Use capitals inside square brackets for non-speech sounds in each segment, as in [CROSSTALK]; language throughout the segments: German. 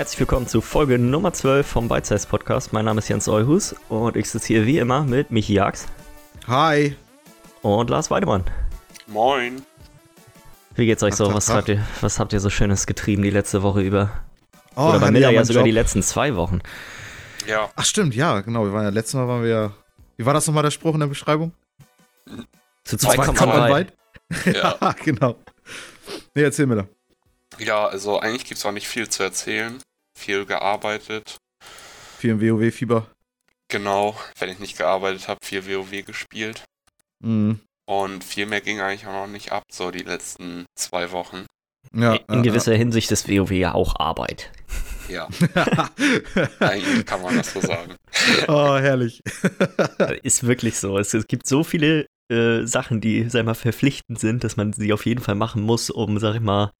Herzlich willkommen zu Folge Nummer 12 vom Size Podcast. Mein Name ist Jens Euhus und ich sitze hier wie immer mit Michi Jax Hi. und Lars Weidemann. Moin. Wie geht's euch Ach, so? ach, Was ach. habt, ihr, was habt ihr so Schönes getrieben die letzte Woche über? Oh, Oder bei mir ja, sogar Job. die letzten zwei Wochen. Ja, Ach stimmt, ja, genau. Wir waren ja letztes Mal waren wir ja. Wie war das nochmal der Spruch in der Beschreibung? Zu Zwei zweit kommt man weit. ja. [LAUGHS] Ja, genau. Nee, erzähl mir da. ja, also eigentlich gibt es auch nicht viel zu erzählen. Viel gearbeitet. Viel im WoW-Fieber. Genau, wenn ich nicht gearbeitet habe, viel WoW gespielt. Mhm. Und viel mehr ging eigentlich auch noch nicht ab, so die letzten zwei Wochen. Ja, In ja, gewisser Hinsicht ist WoW ja auch Arbeit. Ja, ja. [LAUGHS] eigentlich kann man das so sagen. oh, herrlich. [LAUGHS] Ist wirklich so. Es, es gibt so viele äh, Sachen, die, sag ich mal, verpflichtend sind, dass man sie auf jeden Fall machen muss, um, sag ich mal,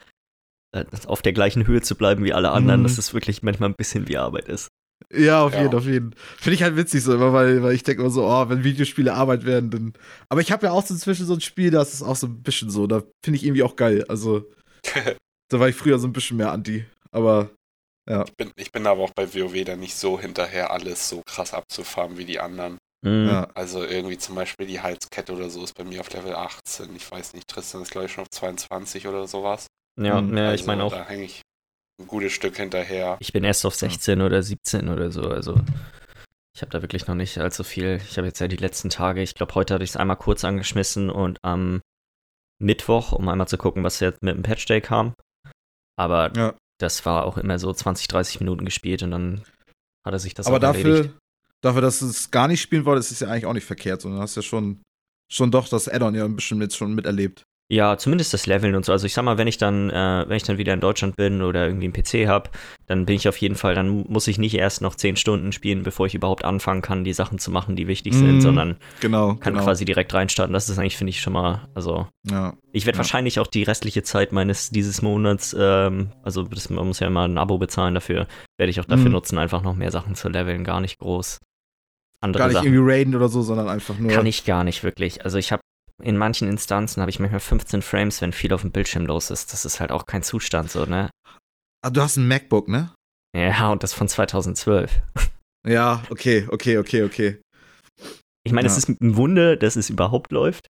auf der gleichen Höhe zu bleiben wie alle anderen, Mhm. dass es wirklich manchmal ein bisschen wie Arbeit ist. Ja, auf Ja. jeden, auf jeden. Finde ich halt witzig so immer, weil, weil ich denke immer so, oh, wenn Videospiele Arbeit werden, dann. Aber ich habe ja auch so inzwischen so ein Spiel, das ist auch so ein bisschen so. Da finde ich irgendwie auch geil. Also, [LAUGHS] da war ich früher so ein bisschen mehr anti. Aber, Ich bin, ich bin aber auch bei WoW dann nicht so hinterher, alles so krass abzufarmen wie die anderen. Mhm. ja. Also irgendwie zum Beispiel die Halskette oder so ist bei mir auf Level 18. Ich weiß nicht, Tristan ist glaube ich schon auf 22 oder sowas. Ja, Mhm. ja also ich meine auch, Da hänge ich ein gutes Stück hinterher. ich bin erst auf 16 oder 17 oder so, also ich habe da wirklich noch nicht allzu viel. Ich habe jetzt ja die letzten Tage, ich glaube, heute hatte ich es einmal kurz angeschmissen und am Mittwoch, um einmal zu gucken, was jetzt mit dem Patch Day kam. Aber Ja. das war auch immer so 20, 30 Minuten gespielt und dann hatte sich das Aber auch dafür, erledigt. dafür, dass es gar nicht spielen wollte, ist es ja eigentlich auch nicht verkehrt, sondern hast ja schon, schon doch das Add-on ja ein bisschen mit, schon miterlebt. Ja, zumindest das Leveln und so. Also ich sag mal, wenn ich dann, äh, wenn ich dann wieder in Deutschland bin oder irgendwie einen PC habe, dann bin ich auf jeden Fall, dann muss ich nicht erst noch 10 Stunden spielen, bevor ich überhaupt anfangen kann, die Sachen zu machen, die wichtig sind, Mhm. sondern Genau. kann genau. quasi direkt reinstarten. Das ist eigentlich, finde ich, schon mal, also Ja. ich werde Ja. wahrscheinlich auch die restliche Zeit meines dieses Monats, ähm, also das, man muss ja immer ein Abo bezahlen dafür, werde ich auch dafür Mhm. nutzen, einfach noch mehr Sachen zu leveln, gar nicht groß. Andere Gar nicht Sachen irgendwie raiden oder so, sondern einfach nur. kann ich gar nicht wirklich. Also ich habe in manchen Instanzen habe ich manchmal 15 Frames, wenn viel auf dem Bildschirm los ist. Das ist halt auch kein Zustand so, ne? Ah, du hast ein MacBook, ne? Ja, und das von 2012. [LAUGHS] Ja, okay, okay, okay, okay. Ich meine, Ja. es ist ein Wunder, dass es überhaupt läuft.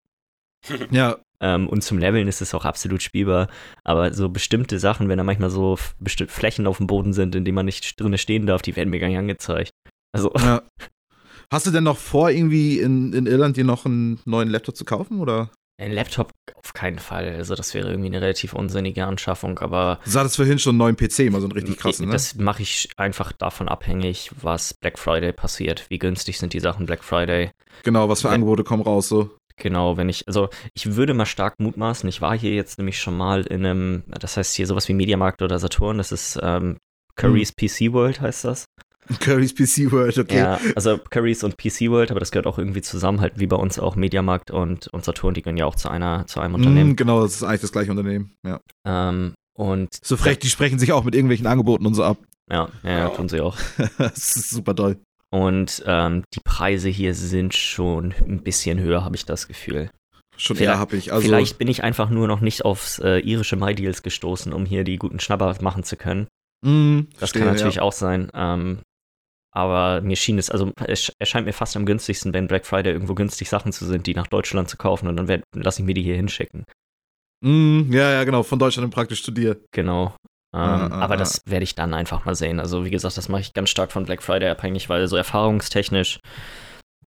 [LAUGHS] Ja, Ähm, und zum Leveln ist es auch absolut spielbar. Aber so bestimmte Sachen, wenn da manchmal so bestimmte Flächen auf dem Boden sind, in denen man nicht drinne stehen darf, die werden mir gar nicht angezeigt. Also, ja. [LAUGHS] Hast du denn noch vor, irgendwie in, in Irland dir noch einen neuen Laptop zu kaufen? Oder? ein Laptop auf keinen Fall. Also, das wäre irgendwie eine relativ unsinnige Anschaffung, aber Du sagtest vorhin schon einen neuen PC, mal so einen richtig krassen, ne? Das mache ich einfach davon abhängig, was Black Friday passiert. Wie günstig sind die Sachen Black Friday? Genau, was für. Angebote kommen raus, so. Genau, wenn ich, also ich würde mal stark mutmaßen, ich war hier jetzt nämlich schon mal in einem, das heißt hier sowas wie Mediamarkt oder Saturn, das ist ähm, Currys PC World heißt das. Curry's PC World, okay. Ja, also Currys und PC World, aber das gehört auch irgendwie zusammen, halt wie bei uns auch Mediamarkt und, und Saturn, die gehören ja auch zu einer, zu einem Unternehmen. Mm, genau, das ist eigentlich das gleiche Unternehmen. Ja. Ähm, und So frech, die sprechen sich auch mit irgendwelchen Angeboten und so ab. ja, ja, ja, tun sie auch. [LAUGHS] das ist super toll. Und ähm, die Preise hier sind schon ein bisschen höher, habe ich das Gefühl. Schon Vielleicht- eher hab ich. Also, Vielleicht bin ich einfach nur noch nicht aufs äh, irische MyDeals gestoßen, um hier die guten Schnapper machen zu können. mm, Das verstehe, kann natürlich ja. auch sein. Ähm, aber mir schien es, also es erscheint mir fast am günstigsten, wenn Black Friday irgendwo günstig Sachen zu sind, die nach Deutschland zu kaufen und dann werd- lass ich mir die hier hinschicken. Mm, ja, ja, genau, von Deutschland praktisch zu dir. Genau. Ähm, Ah, ah, aber ah. das werde ich dann einfach mal sehen. Also wie gesagt, das mache ich ganz stark von Black Friday abhängig, weil so erfahrungstechnisch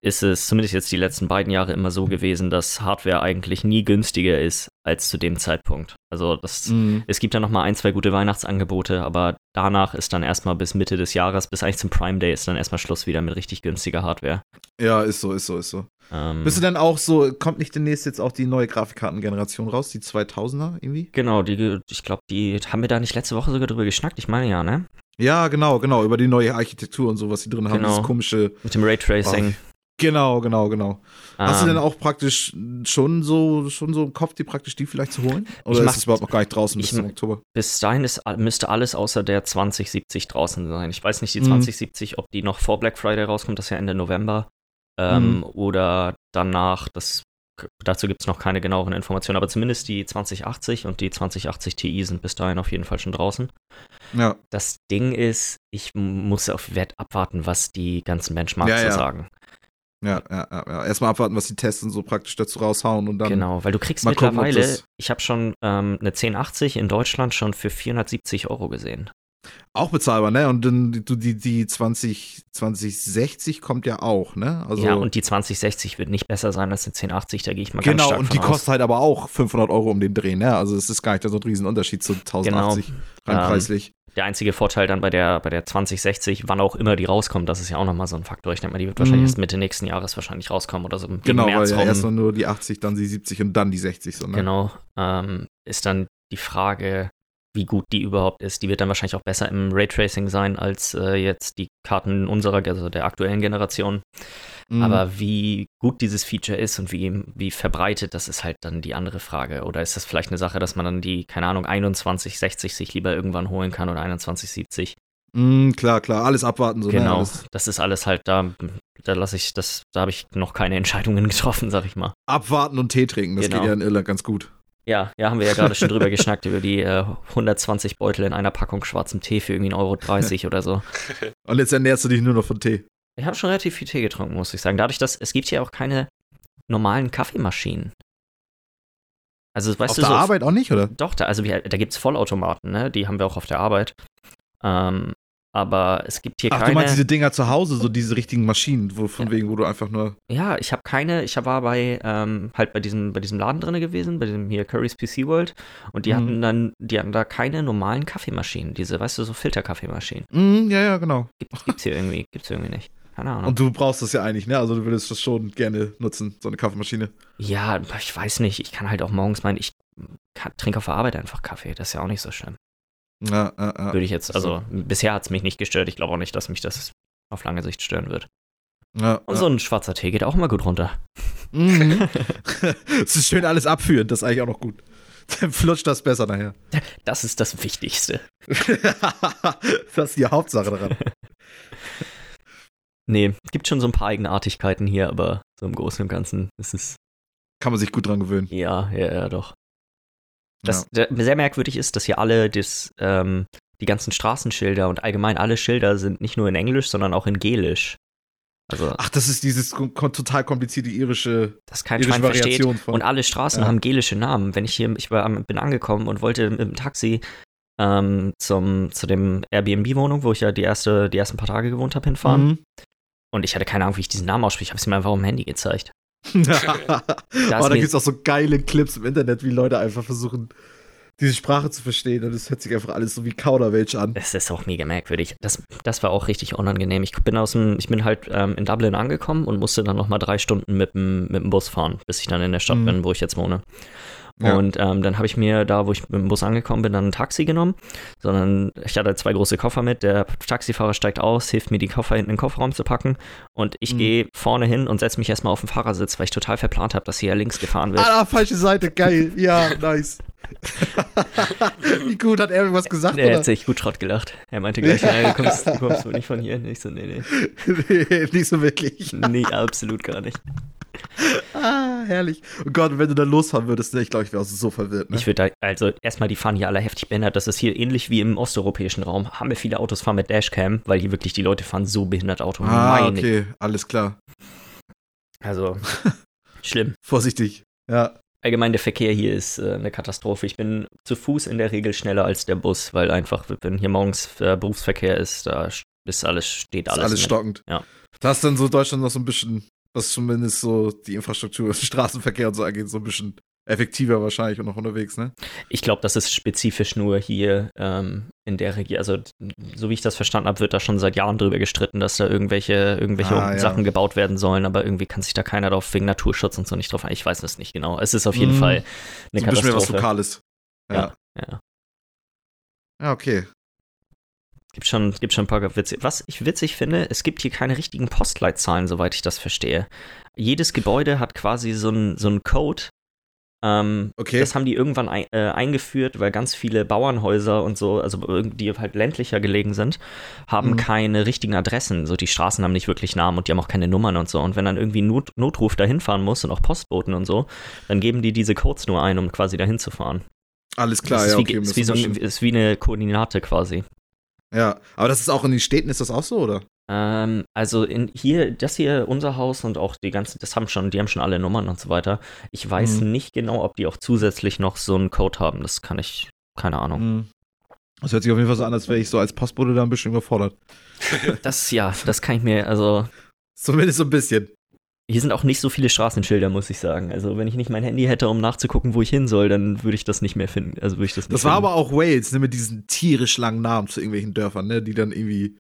ist es zumindest jetzt die letzten beiden Jahre immer so gewesen, dass Hardware eigentlich nie günstiger ist als zu dem Zeitpunkt. Also das, Mm, es gibt ja noch mal ein, zwei gute Weihnachtsangebote, aber danach ist dann erstmal bis Mitte des Jahres, bis eigentlich zum Prime Day ist dann erstmal Schluss wieder mit richtig günstiger Hardware. ja, ist so, ist so, ist so. Ähm, Bist du denn auch so, kommt nicht demnächst jetzt auch die neue Grafikkartengeneration raus, die 2000er irgendwie? genau, die, ich glaube, die haben wir da nicht letzte Woche sogar drüber geschnackt. Ich meine ja, ne? Ja, genau, genau, über die neue Architektur und so, was die drin haben, Genau. dieses komische. Mit dem Raytracing. Genau, genau, genau. Hast du denn auch praktisch schon so, schon so im Kopf, die praktisch die vielleicht zu holen? Oder Ich mach- ist es überhaupt noch gar nicht draußen bis zum Oktober? Bis dahin ist, müsste alles außer der 2070 draußen sein. Ich weiß nicht, die Mhm. 2070, ob die noch vor Black Friday rauskommt, das ist ja Ende November. Ähm, Mhm. Oder danach, das dazu gibt es noch keine genaueren Informationen, aber zumindest die 2080 und die 2080 Ti sind bis dahin auf jeden Fall schon draußen. Ja. Das Ding ist, ich muss auf Wert abwarten, was die ganzen Benchmarks Ja, ja. sagen. Ja, ja, ja. Erstmal abwarten, was die Testen so praktisch dazu raushauen und dann. genau, weil du kriegst gucken, mittlerweile, das- ich habe schon ähm, eine 1080 in Deutschland schon für 470 Euro gesehen. Auch bezahlbar, ne? Und dann die, die, die 20, 2060 kommt ja auch, ne? Also, ja, und die 2060 wird nicht besser sein als eine 1080, da gehe ich mal ganz genau, stark und von die aus. kostet halt aber auch 500 Euro um den Dreh, ne? Also es ist gar nicht so ein Riesenunterschied zu 1080 rein Ähm, preislich. Der einzige Vorteil dann bei der, bei der 2060, wann auch immer die rauskommt, das ist ja auch nochmal so ein Faktor. Ich denke mal, die wird wahrscheinlich Mhm. erst Mitte nächsten Jahres wahrscheinlich rauskommen oder so im Genau, weil März ja rum. erstmal nur die 80, dann die 70 und dann die 60 so, ne? Genau. Ähm, ist dann die Frage, wie gut die überhaupt ist. Die wird dann wahrscheinlich auch besser im Raytracing sein als äh, jetzt die Karten unserer, also der aktuellen Generation. Mhm. Aber wie gut dieses Feature ist und wie, wie verbreitet, das ist halt dann die andere Frage. Oder ist das vielleicht eine Sache, dass man dann die, keine Ahnung, 2160 sich lieber irgendwann holen kann oder 2170? Mhm, klar, klar, alles abwarten, so, ne? genau. Alles Das ist alles halt da, da lasse ich, das, da habe ich noch keine Entscheidungen [LAUGHS] getroffen, sag ich mal. abwarten und Tee trinken, das Genau. geht ja in Irland ganz gut. Ja, ja, haben wir ja gerade schon drüber [LAUGHS] geschnackt, über die äh, 120 Beutel in einer Packung schwarzem Tee für irgendwie 1,30 Euro oder so. Und jetzt ernährst du dich nur noch von Tee. Ich habe schon relativ viel Tee getrunken, muss ich sagen. Dadurch, dass es gibt hier auch keine normalen Kaffeemaschinen. Also, weißt Auf du, der so, Arbeit auch nicht, oder? Doch, da, also da gibt es Vollautomaten, ne? Die haben wir auch auf der Arbeit. Ähm, aber es gibt hier Ach, du keine. meinst diese Dinger zu Hause, so diese richtigen Maschinen, wo, von Ja. wegen, wo du einfach nur. Ja, ich habe keine, ich war bei, ähm, halt bei diesem, bei diesem Laden drin gewesen, bei diesem hier Curry's PC World und die Mhm. hatten dann, die hatten da keine normalen Kaffeemaschinen, diese, weißt du, so Filterkaffeemaschinen. Mhm, ja, ja, genau. Gibt, gibt's hier irgendwie, gibt's irgendwie nicht. Keine Ahnung. Und du brauchst das ja eigentlich, ne? Also du würdest das schon gerne nutzen, so eine Kaffeemaschine. ja, ich weiß nicht, ich kann halt auch morgens meinen, ich kann, trinke auf der Arbeit einfach Kaffee, das ist ja auch nicht so schlimm. Ja, ja, ja. Würde ich jetzt, also bisher hat es mich nicht gestört, ich glaube auch nicht, dass mich das auf lange Sicht stören wird. ja, Und ja. so ein schwarzer Tee geht auch mal gut runter. Mhm. [LAUGHS] [LAUGHS] Es ist schön alles abführen, das ist eigentlich auch noch gut. Dann flutscht das besser nachher. Das ist das Wichtigste. [LAUGHS] das ist die Hauptsache daran. Nee, gibt schon so ein paar Eigenartigkeiten hier, aber so im Großen und Ganzen ist es, Kann man sich gut dran gewöhnen. ja, ja, ja, doch. Das der- sehr merkwürdig ist, dass hier alle das, ähm, die ganzen Straßenschilder und allgemein alle Schilder sind nicht nur in Englisch, sondern auch in Gelisch. Also, Ach, das ist dieses total komplizierte irische, das kein irische Schwein versteht. Variation von. Und alle Straßen Ja. haben gelische Namen. Wenn ich hier, ich war, bin angekommen und wollte mit dem Taxi ähm, zum, zu dem Airbnb-Wohnung, wo ich ja die, erste, die ersten paar Tage gewohnt habe, hinfahren. Mhm. Und ich hatte keine Ahnung, wie ich diesen Namen ausspreche. Ich habe es mir einfach auf dem Handy gezeigt. [LAUGHS] oh, ist da gibt es auch so geile Clips im Internet, wie Leute einfach versuchen, diese Sprache zu verstehen. Und es hört sich einfach alles so wie Kauderwelsch an. Es ist auch mega merkwürdig. Das, das war auch richtig unangenehm. Ich bin aus dem, ich bin halt ähm, in Dublin angekommen und musste dann nochmal drei Stunden mit dem, mit dem Bus fahren, bis ich dann in der Stadt Mhm. bin, wo ich jetzt wohne. Ja. Und ähm, dann habe ich mir da, wo ich mit dem Bus angekommen bin, dann ein Taxi genommen. Sondern ich hatte zwei große Koffer mit. Der Taxifahrer steigt aus, hilft mir, die Koffer hinten in den Kofferraum zu packen. Und ich Mhm. gehe vorne hin und setze mich erstmal auf den Fahrersitz, weil ich total verplant habe, dass hier links gefahren wird. Ah, falsche Seite, geil. Ja, nice. [LAUGHS] wie gut, hat er irgendwas gesagt? Oder? hat sich gut Schrott gelacht. Er meinte gleich, nein, du kommst, du kommst wohl nicht von hier. Und Ich so, nee, nee. [LAUGHS] nee, nicht so wirklich. Nee, absolut gar nicht. [LAUGHS] Ah, herrlich. Oh Gott, wenn du da losfahren würdest, ne, ich glaube, ich wäre so verwirrt. Ne? Ich würde da, also erstmal, die fahren hier alle heftig behindert. Das ist hier ähnlich wie im osteuropäischen Raum. Haben wir viele Autos fahren mit Dashcam, weil hier wirklich die Leute fahren so behindert Auto. ah, Meine- okay, alles klar. Also, [LAUGHS] schlimm. Vorsichtig. Ja. Allgemein, der Verkehr hier ist äh, eine Katastrophe. Ich bin zu Fuß in der Regel schneller als der Bus, weil einfach, wenn hier morgens äh, Berufsverkehr ist, da ist alles, steht Ist alles. alles mit. stockend. Ja. Da ist dann so Deutschland noch so ein bisschen, was zumindest so die Infrastruktur, [LAUGHS] Straßenverkehr und so angeht, so ein bisschen effektiver wahrscheinlich und noch unterwegs, ne? Ich glaube, das ist spezifisch nur hier ähm, in der Region. Also, so wie ich das verstanden habe, wird da schon seit Jahren drüber gestritten, dass da irgendwelche, irgendwelche Ah, ja. Sachen gebaut werden sollen, aber irgendwie kann sich da keiner drauf wegen Naturschutz und so nicht drauf ein. Ich weiß es nicht genau. Es ist auf jeden Mm. Fall eine so ein bisschen mehr was Katastrophe. Lokales. Ja. Ja. Ja. Ja, okay. Gibt schon, gibt schon ein paar Witze. Was ich witzig finde, es gibt hier keine richtigen Postleitzahlen, soweit ich das verstehe. Jedes Gebäude hat quasi so einen so einen Code, Ähm, Okay. Das haben die irgendwann ein, äh, eingeführt, weil ganz viele Bauernhäuser und so, also die halt ländlicher gelegen sind, haben Mhm. keine richtigen Adressen. So die Straßen haben nicht wirklich Namen und die haben auch keine Nummern und so. Und wenn dann irgendwie ein Not Notruf dahin fahren muss und auch Postboten und so, dann geben die diese Codes nur ein, um quasi dahin zu fahren. Alles klar, das ja, wie, okay. ist, wie so ein ist wie eine Koordinate quasi. Ja, aber das ist auch in den Städten, ist das auch so, oder? Ähm, also in hier, das hier, unser Haus und auch die ganzen, das haben schon, die haben schon alle Nummern und so weiter. Ich weiß Mhm. nicht genau, ob die auch zusätzlich noch so einen Code haben. Das kann ich, keine Ahnung. Mhm. Das hört sich auf jeden Fall so an, als wäre ich so als Postbote da ein bisschen überfordert. Das, ja, das kann ich mir, also [LAUGHS] Zumindest so ein bisschen. Hier sind auch nicht so viele Straßenschilder, muss ich sagen. Also wenn ich nicht mein Handy hätte, um nachzugucken, wo ich hin soll, dann würde ich das nicht mehr finden. Also würde ich das nicht Das war finden. aber auch Wales, ne, mit diesen tierisch langen Namen zu irgendwelchen Dörfern, ne, die dann irgendwie,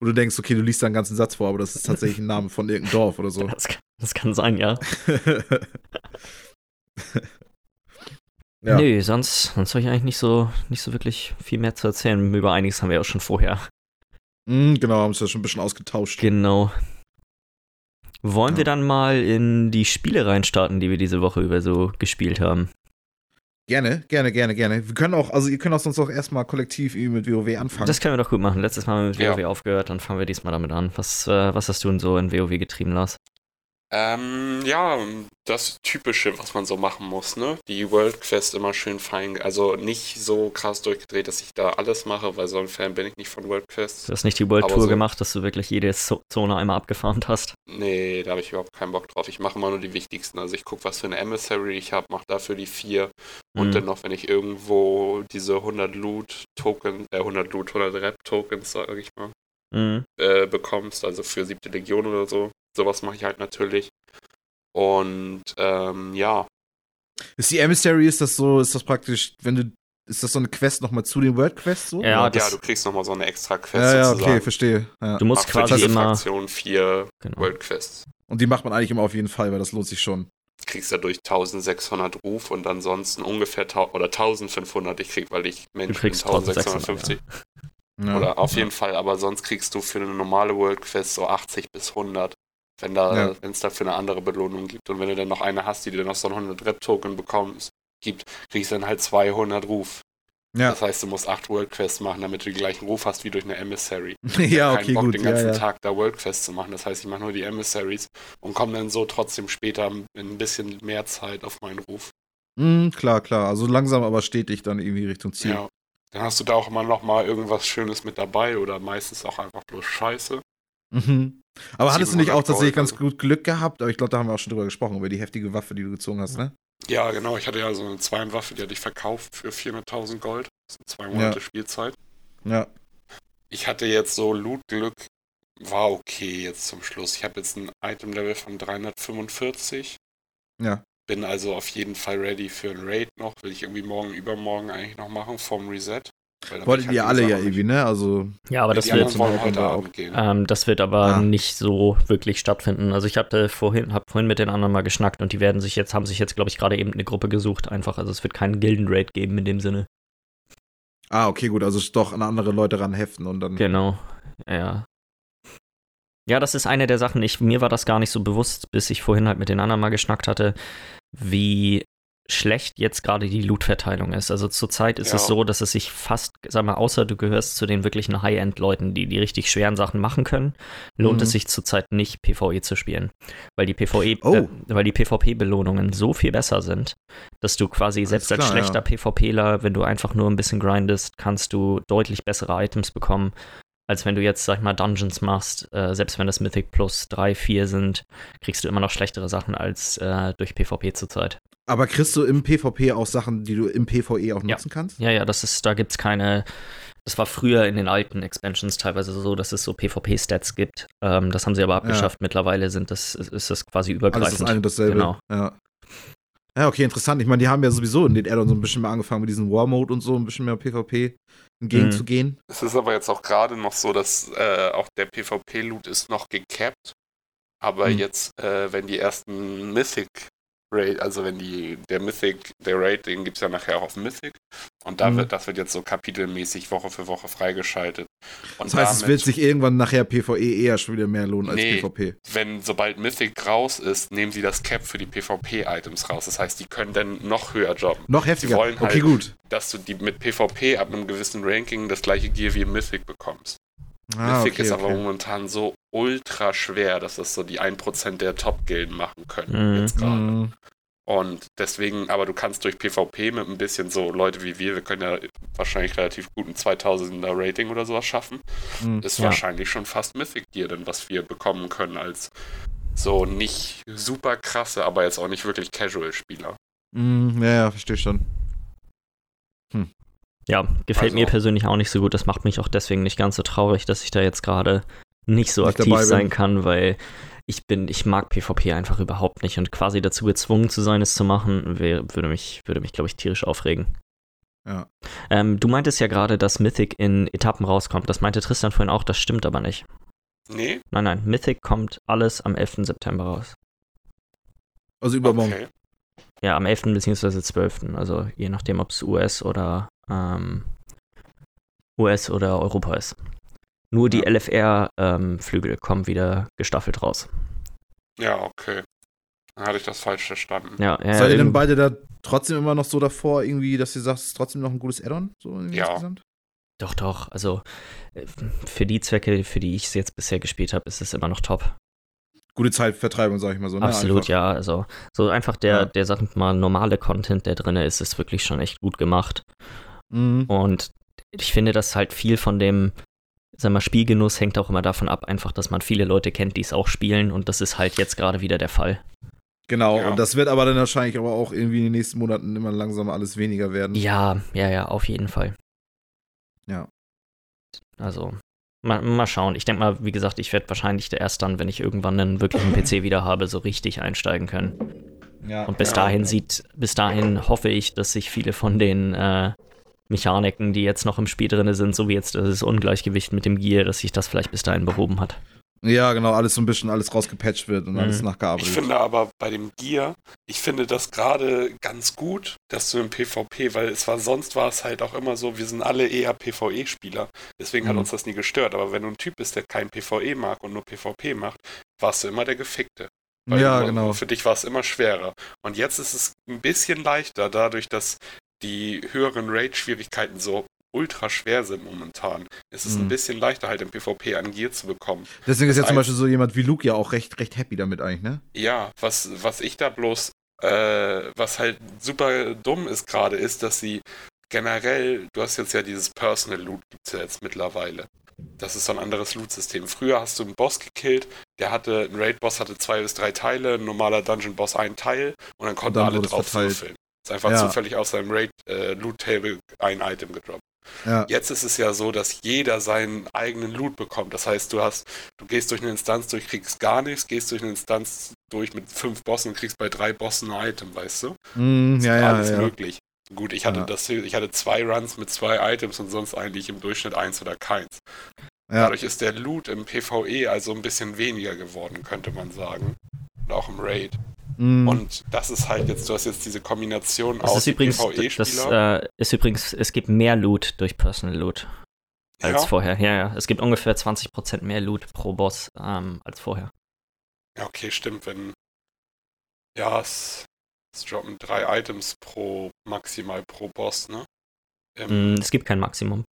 wo du denkst, okay, du liest da einen ganzen Satz vor, aber das ist tatsächlich ein Name von irgendeinem Dorf oder so. [LAUGHS] Das kann, das kann sein, ja. [LAUGHS] ja. Nö, sonst, sonst habe ich eigentlich nicht so, nicht so wirklich viel mehr zu erzählen. Über einiges haben wir auch schon vorher. Mhm, genau, haben uns ja schon ein bisschen ausgetauscht. Genau. Wollen Ja. wir dann mal in die Spiele reinstarten, die wir diese Woche über so gespielt haben? Gerne, gerne, gerne, gerne. Wir können auch, also ihr könnt auch sonst auch erstmal kollektiv irgendwie mit WoW anfangen. Das können wir doch gut machen. Letztes Mal haben wir mit Ja. WoW aufgehört, dann fangen wir diesmal damit an. Was, äh, was hast du denn so in WoW getrieben, Lars? Ähm, ja, das Typische, was man so machen muss, ne? Die World Quest immer schön fein, also nicht so krass durchgedreht, dass ich da alles mache, weil so ein Fan bin ich nicht von World Quests. Du hast nicht die World Tour so- gemacht, dass du wirklich jede Zo- Zone einmal abgefarmt hast. Nee, da habe ich überhaupt keinen Bock drauf. Ich mache immer nur die wichtigsten. Also ich gucke, was für eine Emissary ich habe, mache dafür die vier. Und Mhm. dann noch, wenn ich irgendwo diese 100 Loot-Token, äh 100 Loot, 100 Rap-Tokens, sag ich mal, Mhm. äh, bekommst, also für siebte Legion oder so. Sowas mache ich halt natürlich. Und ähm, ja, Ist die Emissary, ist das so, ist das praktisch, wenn du, ist das so eine Quest nochmal zu den World Quests so? Ja, ja, du kriegst nochmal so eine extra Quest ja, ja, sozusagen. okay, verstehe. Ja. Du musst für quasi diese immer. Fraktion vier Genau. World Quests. Und die macht man eigentlich immer auf jeden Fall, weil das lohnt sich schon. Kriegst dadurch 1600 Ruf und ansonsten ungefähr oder 1500 ich krieg, weil ich Du Mensch bin kriegst 1650. 1650. Ja. Oder auf ja. jeden Fall, aber sonst kriegst du für eine normale World Quest so 80 bis 100. Wenn da, Ja. wenn es dafür eine andere Belohnung gibt. Und wenn du dann noch eine hast, die dir noch so ein 100 Rep-Token bekommst, gibt, kriegst du dann halt 200 Ruf. Ja. Das heißt, du musst 8 World Quests machen, damit du den gleichen Ruf hast wie durch eine Emissary. [LAUGHS] ja, Keinen okay, Bock, gut. den Ja, ganzen ja. Tag da World Quests zu machen. Das heißt, ich mache nur die Emissaries und komme dann so trotzdem später in ein bisschen mehr Zeit auf meinen Ruf. Mhm, klar, klar. Also langsam, aber stetig dann irgendwie Richtung Ziel. Ja. Dann hast du da auch immer noch mal irgendwas Schönes mit dabei oder meistens auch einfach bloß Scheiße. Mhm. Aber hattest du nicht 700 auch tatsächlich ganz gut Glück gehabt? Aber ich glaube, da haben wir auch schon drüber gesprochen, über die heftige Waffe, die du gezogen hast, ne? Ja, genau. Ich hatte ja so eine Zweienwaffe, die hatte ich verkauft für 400.000 Gold. Das sind zwei Monate Spielzeit. Ja. Ich hatte jetzt so Loot-Glück, war okay jetzt zum Schluss. Ich habe jetzt ein Item-Level von 345. Ja. Bin also auf jeden Fall ready für ein Raid noch. Will ich irgendwie morgen, übermorgen eigentlich noch machen vom Reset. Wollten ich ihr die alle ja irgendwie, ne? Also, Ja, aber das wird, ähm, das wird aber Ah. nicht so wirklich stattfinden. Also ich hatte vorhin, habe vorhin mit den anderen mal geschnackt und die werden sich jetzt, haben sich jetzt, glaube ich, gerade eben eine Gruppe gesucht, einfach. Also es wird keinen Gilden-Raid geben in dem Sinne. ah, okay, gut. Also doch an andere Leute ranheften und dann. Genau. Ja. Ja, das ist eine der Sachen. Ich, mir war das gar nicht so bewusst, bis ich vorhin halt mit den anderen mal geschnackt hatte, wie schlecht jetzt gerade die Loot-Verteilung ist. Also zurzeit ist Ja. es so, dass es sich fast, sag mal, außer du gehörst zu den wirklichen High-End-Leuten, die die richtig schweren Sachen machen können, lohnt Mhm. es sich zurzeit nicht, PvE zu spielen. Weil die PvE, Oh. äh, weil die PvP-Belohnungen so viel besser sind, dass du quasi Alles selbst als klar, schlechter ja. PvPler, wenn du einfach nur ein bisschen grindest, kannst du deutlich bessere Items bekommen, als wenn du jetzt, sag ich mal, Dungeons machst. Äh, selbst wenn das Mythic Plus 3, 4 sind, kriegst du immer noch schlechtere Sachen als äh, durch PvP zurzeit. Aber kriegst du im PvP auch Sachen, die du im PvE auch Ja. nutzen kannst? Ja, ja, das ist, da gibt's keine. Das war früher in den alten Expansions teilweise so, dass es so PvP-Stats gibt. Ähm, das haben sie aber abgeschafft. Mittlerweile sind das, ist das quasi übergreifend. Alles das eine und dasselbe. Genau. Ja. Ja, okay, interessant. Ich meine, die haben ja sowieso in den Addons so ein bisschen mehr angefangen mit diesem War-Mode und so, ein bisschen mehr PvP entgegenzugehen. Es ist aber jetzt auch gerade noch so, dass äh, auch der PvP-Loot ist noch gecapped. Aber Hm. jetzt, äh, wenn die ersten Mythic Raid, also wenn die, der Mythic, der Raid, den gibt es ja nachher auch auf Mythic. Und da Mhm. wird, das wird jetzt so kapitelmäßig Woche für Woche freigeschaltet. Und Das heißt, es damit- wird sich irgendwann nachher PvE eher schon wieder mehr lohnen als Nee. PvP. wenn sobald Mythic raus ist, nehmen sie das Cap für die PvP-Items raus. Das heißt, die können dann noch höher jobben. Noch heftiger. wollen okay, halt- gut. Dass du die mit PvP ab einem gewissen Ranking das gleiche Gear wie Mythic bekommst. Ah, Mythic okay, ist aber okay. momentan so ultra schwer, dass das so die 1% der Top-Gilden machen können. Mhm. Jetzt gerade. Mhm. Und deswegen, aber du kannst durch PvP mit ein bisschen so Leute wie wir, wir können ja wahrscheinlich relativ gut ein 2000er Rating oder sowas schaffen. Mhm. Ist Ja. wahrscheinlich schon fast Mythic Gear, denn was wir bekommen können als so nicht super krasse, aber jetzt auch nicht wirklich Casual-Spieler. Mhm, ja, ja, verstehe schon. Ja, gefällt Also- mir persönlich auch nicht so gut. Das macht mich auch deswegen nicht ganz so traurig, dass ich da jetzt gerade nicht so Nicht aktiv sein kann, weil ich bin, ich mag PvP einfach überhaupt nicht und quasi dazu gezwungen zu sein, es zu machen, wär, würde mich, würde mich, glaube ich, tierisch aufregen. Ja. Ähm, du meintest ja gerade, dass Mythic in Etappen rauskommt. Das meinte Tristan vorhin auch, das stimmt aber nicht. Nee? Nein, nein, Mythic kommt alles am 11. September raus. Also übermorgen. Okay. Ja, am 11. bzw. 12. Also je nachdem, ob es US oder ähm, US oder Europa ist. Nur die Ja. LFR-Flügel kommen wieder gestaffelt raus. Ja, okay. Dann hatte ich das falsch verstanden. Ja, ja, Seid ihr denn beide da trotzdem immer noch so davor, irgendwie, dass ihr sagt, es ist trotzdem noch ein gutes Add-on? So Ja. insgesamt? Doch, doch. Also äh, für die Zwecke, für die ich es jetzt bisher gespielt habe, ist es immer noch top. Gute Zeitvertreibung, sag ich mal so. Ne? Absolut, Einfach. ja. Also so einfach der, Ja. der, sag ich mal, normale Content, der drin ist, ist wirklich schon echt gut gemacht. Mhm. Und ich finde, dass halt viel von dem, sag mal, Spielgenuss hängt auch immer davon ab, einfach, dass man viele Leute kennt, die es auch spielen. Und das ist halt jetzt gerade wieder der Fall. Genau, Ja. und das wird aber dann wahrscheinlich aber auch irgendwie in den nächsten Monaten immer langsam alles weniger werden. Ja, ja, ja, auf jeden Fall. Ja. Also, mal, mal schauen. Ich denke mal, wie gesagt, ich werde wahrscheinlich erst dann, wenn ich irgendwann einen wirklichen PC wieder habe, so richtig einsteigen können. Ja. Und bis Ja. dahin sieht, bis dahin hoffe ich, dass sich viele von den äh, Mechaniken, die jetzt noch im Spiel drin sind, so wie jetzt das Ungleichgewicht mit dem Gear, dass sich das vielleicht bis dahin behoben hat. Ja, genau, alles so ein bisschen alles rausgepatcht wird und Mhm. alles nachgearbeitet. Ich finde aber bei dem Gear, ich finde das gerade ganz gut, dass du im PvP, weil es war sonst war es halt auch immer so, wir sind alle eher PvE-Spieler, deswegen hat Mhm. uns das nie gestört. Aber wenn du ein Typ bist, der kein PvE mag und nur PvP macht, warst du immer der Gefickte. Weil ja, du- genau. Für dich war es immer schwerer. Und jetzt ist es ein bisschen leichter, dadurch, dass die höheren Raid-Schwierigkeiten so ultra schwer sind momentan. Ist es Mhm. ein bisschen leichter, halt im PvP an Gear zu bekommen. Deswegen ist ja zum Beispiel so jemand wie Luke ja auch recht, recht happy damit eigentlich, ne? Ja, was, was ich da bloß, äh, was halt super dumm ist gerade, ist, dass sie generell, du hast jetzt ja dieses Personal Loot, gibt's ja jetzt mittlerweile. Das ist so ein anderes Loot-System. Früher hast du einen Boss gekillt, der hatte, ein Raid-Boss hatte zwei bis drei Teile, ein normaler Dungeon-Boss ein Teil und dann konnten dann alle drauf würfeln. Ist einfach Ja. zufällig aus seinem Raid-Loot-Table ein Item gedroppt. Ja. Jetzt ist es ja so, dass jeder seinen eigenen Loot bekommt. Das heißt, du hast, du gehst durch eine Instanz durch, kriegst gar nichts, gehst durch eine Instanz durch mit fünf Bossen und kriegst bei drei Bossen ein Item, weißt du? Ist ja, ja, alles ja. möglich. Gut, ich hatte das, ich hatte zwei Runs mit zwei Items und sonst eigentlich im Durchschnitt eins oder keins. Dadurch ist der Loot im PvE also ein bisschen weniger geworden, könnte man sagen. Und auch im Raid. Mhm. Und das ist halt jetzt, du hast jetzt diese Kombination Das aus ist übrigens, das PvE-Spieler. äh, ist übrigens, es gibt mehr Loot durch Personal Loot als ja? vorher. Ja, ja. Es gibt ungefähr 20% mehr Loot pro Boss ähm, als vorher. Ja, okay, stimmt, wenn. Ja, es, es droppen drei Items pro maximal pro Boss, ne? Ähm, Mm, es gibt kein Maximum.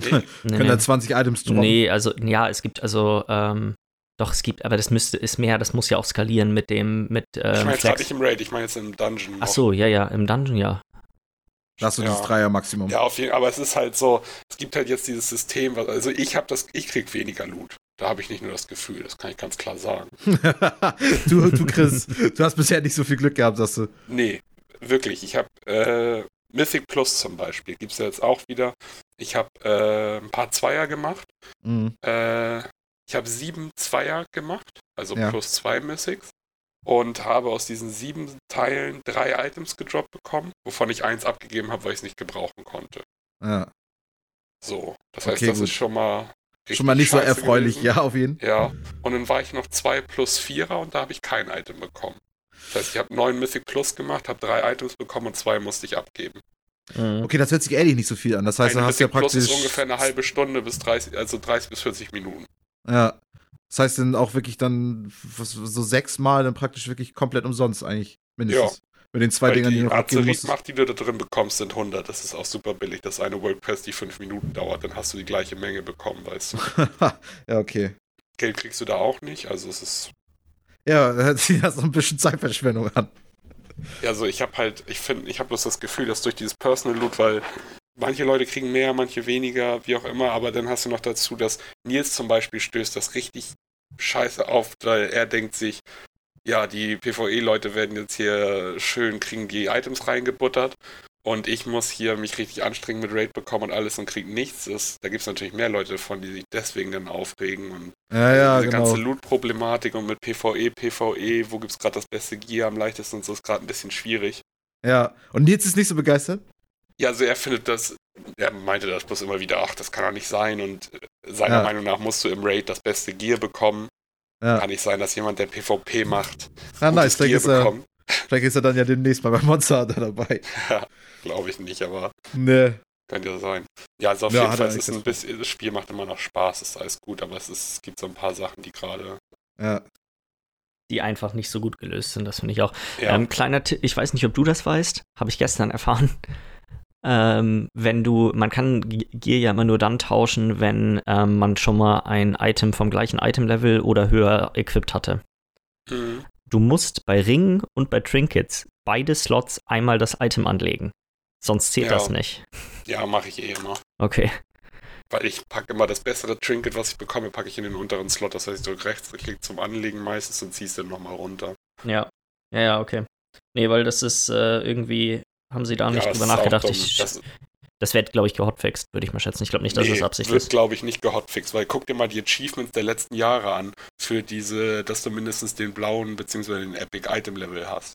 nee, [LAUGHS] Nee, Können nee. da 20 Items droppen. nee, also, ja, es gibt also, ähm, doch, es gibt, aber das müsste, ist mehr, das muss ja auch skalieren mit dem, mit ich ähm, meine jetzt nicht im Raid, ich meine jetzt im Dungeon. Ach noch. so, ja, ja, im Dungeon, ja. Hast du ja. dieses Dreier-Maximum. Ja, auf jeden aber es ist halt so, es gibt halt jetzt dieses System, was, also ich habe das, ich krieg weniger Loot. Da habe ich nicht nur das Gefühl, das kann ich ganz klar sagen. [LAUGHS] du, du, Chris, du hast bisher nicht so viel Glück gehabt, sagst du. Nee, wirklich. Ich habe äh, Mythic Plus zum Beispiel, gibt es ja jetzt auch wieder. Ich habe äh, ein paar Zweier gemacht. Mhm. Äh, ich habe sieben Zweier gemacht, also Ja. plus zwei Mythics. Und habe aus diesen sieben Teilen drei Items gedroppt bekommen, wovon ich eins abgegeben habe, weil ich es nicht gebrauchen konnte. Ja. So, das heißt, Okay, das gut. ist schon mal Schon mal nicht so scheiße erfreulich, gewesen. ja, auf jeden Ja, und dann war ich noch zwei plus Vierer und da habe ich kein Item bekommen. Das heißt, ich habe neun Mythic Plus gemacht, habe drei Items bekommen und zwei musste ich abgeben. Mhm. Okay, das hört sich ehrlich nicht so viel an. Das heißt, Eine du hast ja Mythic Plus praktisch. ist ungefähr eine halbe Stunde bis 30, also 30 bis 40 Minuten. Ja. Das heißt dann auch wirklich dann so sechsmal dann praktisch wirklich komplett umsonst eigentlich. Mindestens. Mit den zwei Weil Dingern, die die du noch musstest. Azerit-Macht, die du da drin bekommst, sind 100. Das ist auch super billig. Das eine World Quest, die fünf Minuten dauert. Dann hast du die gleiche Menge bekommen, weißt du. [LAUGHS] ja, okay. Geld kriegst du da auch nicht. Also es ist Ja, [LAUGHS] hört sich ja so ein bisschen Zeitverschwendung an. Also ich habe halt, ich finde, ich habe bloß das Gefühl, dass durch dieses Personal Loot, weil manche Leute kriegen mehr, manche weniger, wie auch immer, aber dann hast du noch dazu, dass Nils zum Beispiel stößt das richtig scheiße auf, weil er denkt sich, ja, die PvE-Leute werden jetzt hier schön, kriegen die Items reingebuttert und ich muss hier mich richtig anstrengen mit Raid bekommen und alles und krieg nichts. Das, da gibt es natürlich mehr Leute von, die sich deswegen dann aufregen und Ja, ja, diese genau. ganze Loot-Problematik und mit PvE, PvE, wo gibt's gerade das beste Gear am leichtesten und so ist gerade ein bisschen schwierig. Ja. Und Nils ist nicht so begeistert? Ja, also er findet das, er meinte das bloß immer wieder, ach, das kann doch nicht sein und äh, seiner Ja. Meinung nach musst du im Raid das beste Gear bekommen. Ja. Kann nicht sein, dass jemand, der PvP macht, Ah, nice. Gear ist, er, bekommt. vielleicht ist er dann ja demnächst mal bei Monster Hunter [LAUGHS] dabei. Glaube ich nicht, aber Ne. könnte ja sein. Ja, also auf Ja, jeden Fall es ist ein bisschen, das Spiel macht immer noch Spaß, ist alles gut, aber es, ist, es gibt so ein paar Sachen, die gerade, Ja. Die einfach nicht so gut gelöst sind, das finde ich auch. ja, Ähm, kleiner Tipp, ich weiß nicht, ob du das weißt, habe ich gestern erfahren. Ähm, wenn du, man kann Gear ja immer nur dann tauschen, wenn ähm, man schon mal ein Item vom gleichen Item-Level oder höher equipped hatte. Mhm. Du musst bei Ringen und bei Trinkets beide Slots einmal das Item anlegen. Sonst zählt Ja. das nicht. ja mache ich eh immer. Okay. Weil ich packe immer das bessere Trinket, was ich bekomme, packe ich in den unteren Slot. Das heißt, ich drücke rechts, klick zum Anlegen meistens und zieh's dann nochmal runter. Ja. Ja, ja, okay. Nee, weil das ist äh, irgendwie, haben sie da nicht das drüber nachgedacht. Ich, das das wird, glaube ich, gehotfixt, würde ich mal schätzen. Ich glaube nicht, dass nee, es Absicht wird, ist. glaube ich, nicht gehotfixt, weil guck dir mal die Achievements der letzten Jahre an, für diese, dass du mindestens den blauen bzw. den Epic Item Level hast.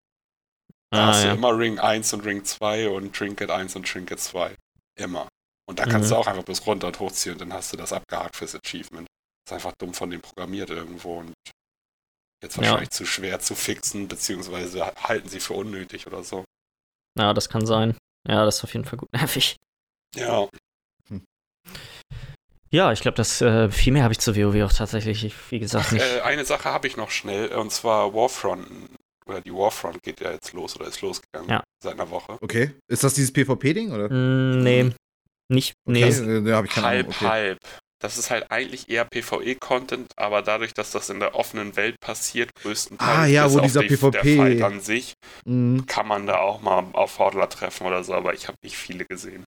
Da Ah, hast du ja. immer Ring 1 und Ring 2 und Trinket 1 und Trinket 2. Immer. Und da kannst Mhm. du auch einfach bloß runter und hochziehen und dann hast du das abgehakt fürs Achievement. Das ist einfach dumm von denen programmiert irgendwo und jetzt Ja. wahrscheinlich zu schwer zu fixen, beziehungsweise halten sie für unnötig oder so. Ja, das kann sein. Ja, das ist auf jeden Fall gut [LAUGHS] nervig. Ja, Ja, ich glaube, das äh, viel mehr habe ich zu WoW auch tatsächlich, ich, wie gesagt, nicht. Äh, eine Sache habe ich noch schnell, und zwar Warfront. Oder die Warfront geht ja jetzt los oder ist losgegangen Ja. seit einer Woche. Okay. Ist das dieses PvP-Ding, oder? Mm, nee, nicht, nee. Okay, hab ich keine halb, Ahnung. Okay. halb. Das ist halt eigentlich eher PvE-Content, aber dadurch, dass das in der offenen Welt passiert, größtenteils Ah, ja, wo dieser die, PvP der Fight an sich, Mhm. kann man da auch mal auf Hordler treffen oder so, aber ich habe nicht viele gesehen.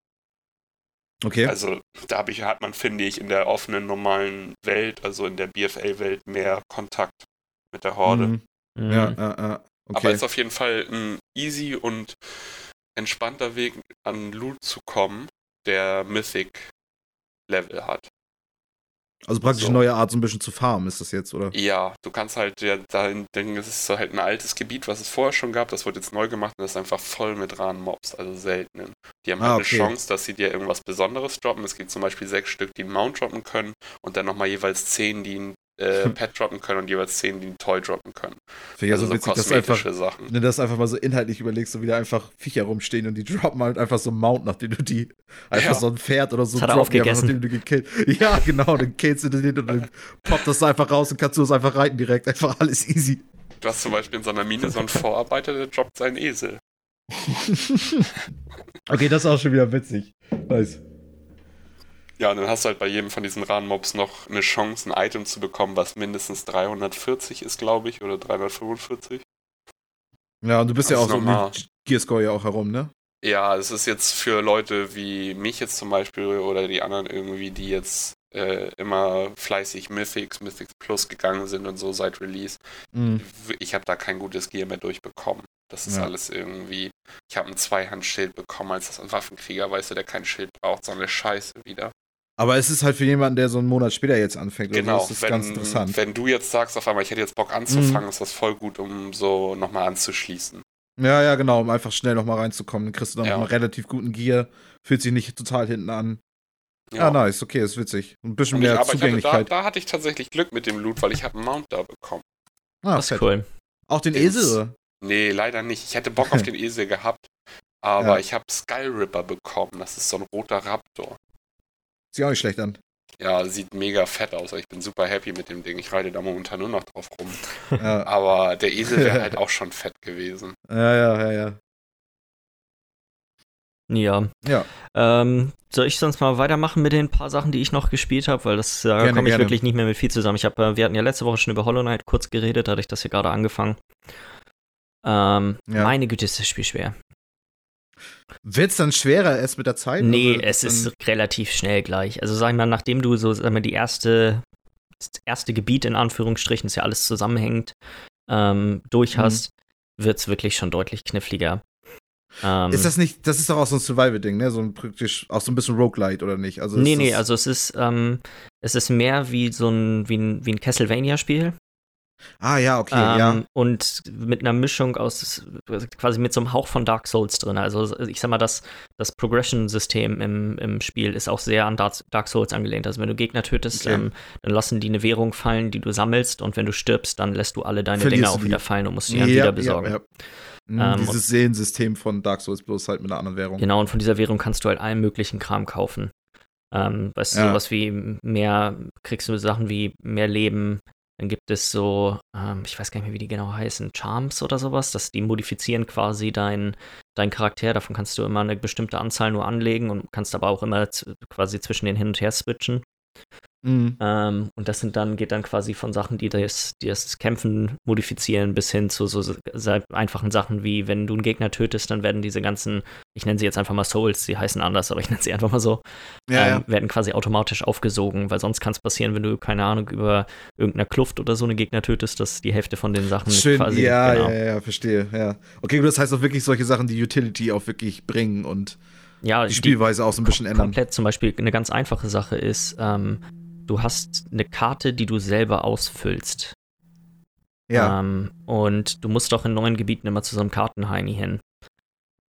Okay. Also da ich, hat man, finde ich, in der offenen, normalen Welt, also in der BFL-Welt, mehr Kontakt mit der Horde. Mhm. Mm, Ja, ja, ja. Aber Okay. ist auf jeden Fall ein easy und entspannter Weg, an Loot zu kommen, der Mythic-Level hat. Also praktisch so. eine neue Art, so ein bisschen zu farmen, ist das jetzt, oder? Ja, du kannst halt, ja, dahin denken, es ist so halt ein altes Gebiet, was es vorher schon gab, das wird jetzt neu gemacht und das ist einfach voll mit raren Mobs, also seltenen. Die haben Ah, halt okay. eine Chance, dass sie dir irgendwas Besonderes droppen. Es gibt zum Beispiel sechs Stück, die einen Mount droppen können und dann nochmal jeweils zehn, die einen äh, Pet droppen können und jeweils zehn, die einen Toy droppen können. Finde ich ja also so so witzig, dass du einfach, kosmetische Sachen. wenn du das einfach mal so inhaltlich überlegst, so wie da einfach Viecher rumstehen und die droppen halt einfach so einen Mount, nachdem du die einfach Ja. so ein Pferd oder so droppen, einfach, nachdem du gekillt. [LAUGHS] Ja, genau, dann killst du den und dann poppt das einfach raus und kannst du das einfach reiten direkt. Einfach alles easy. Du hast zum Beispiel in so einer Mine so einen Vorarbeiter, der droppt seinen Esel. [LAUGHS] okay, das ist auch schon wieder witzig. Nice. Ja, und dann hast du halt bei jedem von diesen raren Mobs noch eine Chance, ein Item zu bekommen, was mindestens 340 ist, glaube ich, oder 345. Ja, und du bist ja Das auch ist so um den Gearscore ja auch herum, ne? Ja, es ist jetzt für Leute wie mich jetzt zum Beispiel oder die anderen irgendwie, die jetzt äh, immer fleißig Mythics, Mythics Plus gegangen sind und so seit Release. Mhm. Ich habe da kein gutes Gear mehr durchbekommen. Das ist Ja. alles irgendwie. Ich habe ein Zweihandschild bekommen als das ein Waffenkrieger, weißt du, der kein Schild braucht, so eine Scheiße wieder. Aber es ist halt für jemanden, der so einen Monat später jetzt anfängt. Genau, so, das ist wenn, ganz interessant. wenn du jetzt sagst auf einmal, ich hätte jetzt Bock anzufangen, Mhm. ist das voll gut, um so nochmal anzuschließen. Ja, ja, genau, um einfach schnell nochmal reinzukommen. Dann kriegst du dann Ja. noch einen relativ guten Gear, fühlt sich nicht total hinten an. Ja, nice, okay, ist witzig. Ein bisschen Und ich, mehr aber ich hatte, da, Zugänglichkeit. da hatte ich tatsächlich Glück mit dem Loot, weil ich habe einen Mount da bekommen. ah, Das ist cool. Auch den Ins- Esel? Nee, leider nicht. Ich hätte Bock auf [LAUGHS] den Esel gehabt, aber ja. ich habe Skull Ripper bekommen. Das ist so ein roter Raptor. Sieht auch nicht schlecht an. Ja, sieht mega fett aus. Ich bin super happy mit dem Ding. Ich reite da momentan nur noch drauf rum. [LAUGHS] Ja. Aber der Esel wäre halt [LAUGHS] auch schon fett gewesen. Ja, ja, ja, ja. Ja. ja. Ähm, soll ich sonst mal weitermachen mit den paar Sachen, die ich noch gespielt habe? Weil das da äh, komme ich gerne. wirklich nicht mehr mit viel zusammen. Ich hab, äh, wir hatten ja letzte Woche schon über Hollow Knight kurz geredet, da hatte ich das hier gerade angefangen. Ähm, ja. Meine Güte, ist das Spiel schwer. Wird es dann schwerer erst mit der Zeit? Nee, also, es ist relativ schnell gleich. Also sagen wir, nachdem du so, sagen wir, die erste, das erste Gebiet in Anführungsstrichen, ist ja alles zusammenhängend, ähm, durch mhm. hast, mhm. wird es wirklich schon deutlich kniffliger. Ähm, ist das nicht, das ist doch auch so ein Survival-Ding, ne? So ein praktisch auch so ein bisschen Roguelite, oder nicht? Also nee, nee, also es ist, ähm, es ist mehr wie so ein, wie ein, wie ein Castlevania-Spiel. Ah, ja, okay, ähm, ja. Und mit einer Mischung aus, quasi mit so einem Hauch von Dark Souls drin. Also, ich sag mal, das, das Progression-System im, im Spiel ist auch sehr an Dark Souls angelehnt. Also, wenn du Gegner tötest, okay. ähm, dann lassen die eine Währung fallen, die du sammelst. Und wenn du stirbst, dann lässt du alle deine Verlierst Dinger auch wieder fallen und musst die dann wieder besorgen. Ja, ja. Mhm, ähm, dieses Seelensystem von Dark Souls bloß halt mit einer anderen Währung. Genau, und von dieser Währung kannst du halt allen möglichen Kram kaufen. Ähm, weißt du, ja. sowas wie mehr, kriegst du Sachen wie mehr Leben, dann gibt es so, ähm, ich weiß gar nicht mehr, wie die genau heißen, Charms oder sowas, dass die modifizieren quasi deinen dein Charakter. Davon kannst du immer eine bestimmte Anzahl nur anlegen und kannst aber auch immer quasi zwischen den hin und her switchen. Mhm. Ähm, und das sind dann, geht dann quasi von Sachen, die das, die das Kämpfen modifizieren, bis hin zu so, einfachen Sachen wie, wenn du einen Gegner tötest, dann werden diese ganzen, ich nenne sie jetzt einfach mal Souls, die heißen anders, aber ich nenne sie einfach mal so, ja, ähm, ja. werden quasi automatisch aufgesogen, weil sonst kann es passieren, wenn du, keine Ahnung, über irgendeiner Kluft oder so einen Gegner tötest, dass die Hälfte von den Sachen Schön, quasi. Ja, genau. ja, ja, verstehe, ja. Okay, das heißt auch wirklich solche Sachen, die Utility auch wirklich bringen und ja, die Spielweise die auch so ein bisschen ändern. Komplett zum Beispiel eine ganz einfache Sache ist, ähm, du hast eine Karte, die du selber ausfüllst. Ja. Ähm, und du musst auch in neuen Gebieten immer zu so einem Kartenheini hin.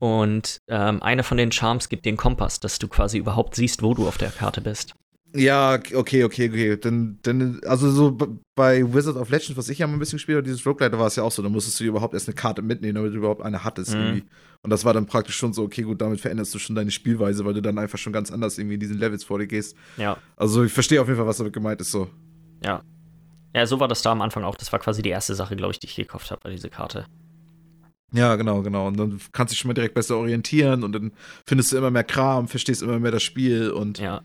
Und ähm, einer von den Charms gibt den Kompass, dass du quasi überhaupt siehst, wo du auf der Karte bist. Ja, okay, okay, okay. Denn, denn, also so bei Wizard of Legends, was ich ja mal ein bisschen gespielt habe, dieses Roguelite, war es ja auch so, da musstest du überhaupt erst eine Karte mitnehmen, damit du überhaupt eine hattest mhm. Und das war dann praktisch schon so, okay, gut, damit veränderst du schon deine Spielweise, weil du dann einfach schon ganz anders irgendwie in diesen Levels vor dir gehst. Ja. Also ich verstehe auf jeden Fall, was damit gemeint ist, so. Ja. Ja, so war das da am Anfang auch. Das war quasi die erste Sache, glaube ich, die ich gekauft habe, bei diese Karte. Ja, genau, genau. Und dann kannst du dich schon mal direkt besser orientieren und dann findest du immer mehr Kram, verstehst immer mehr das Spiel und. Ja.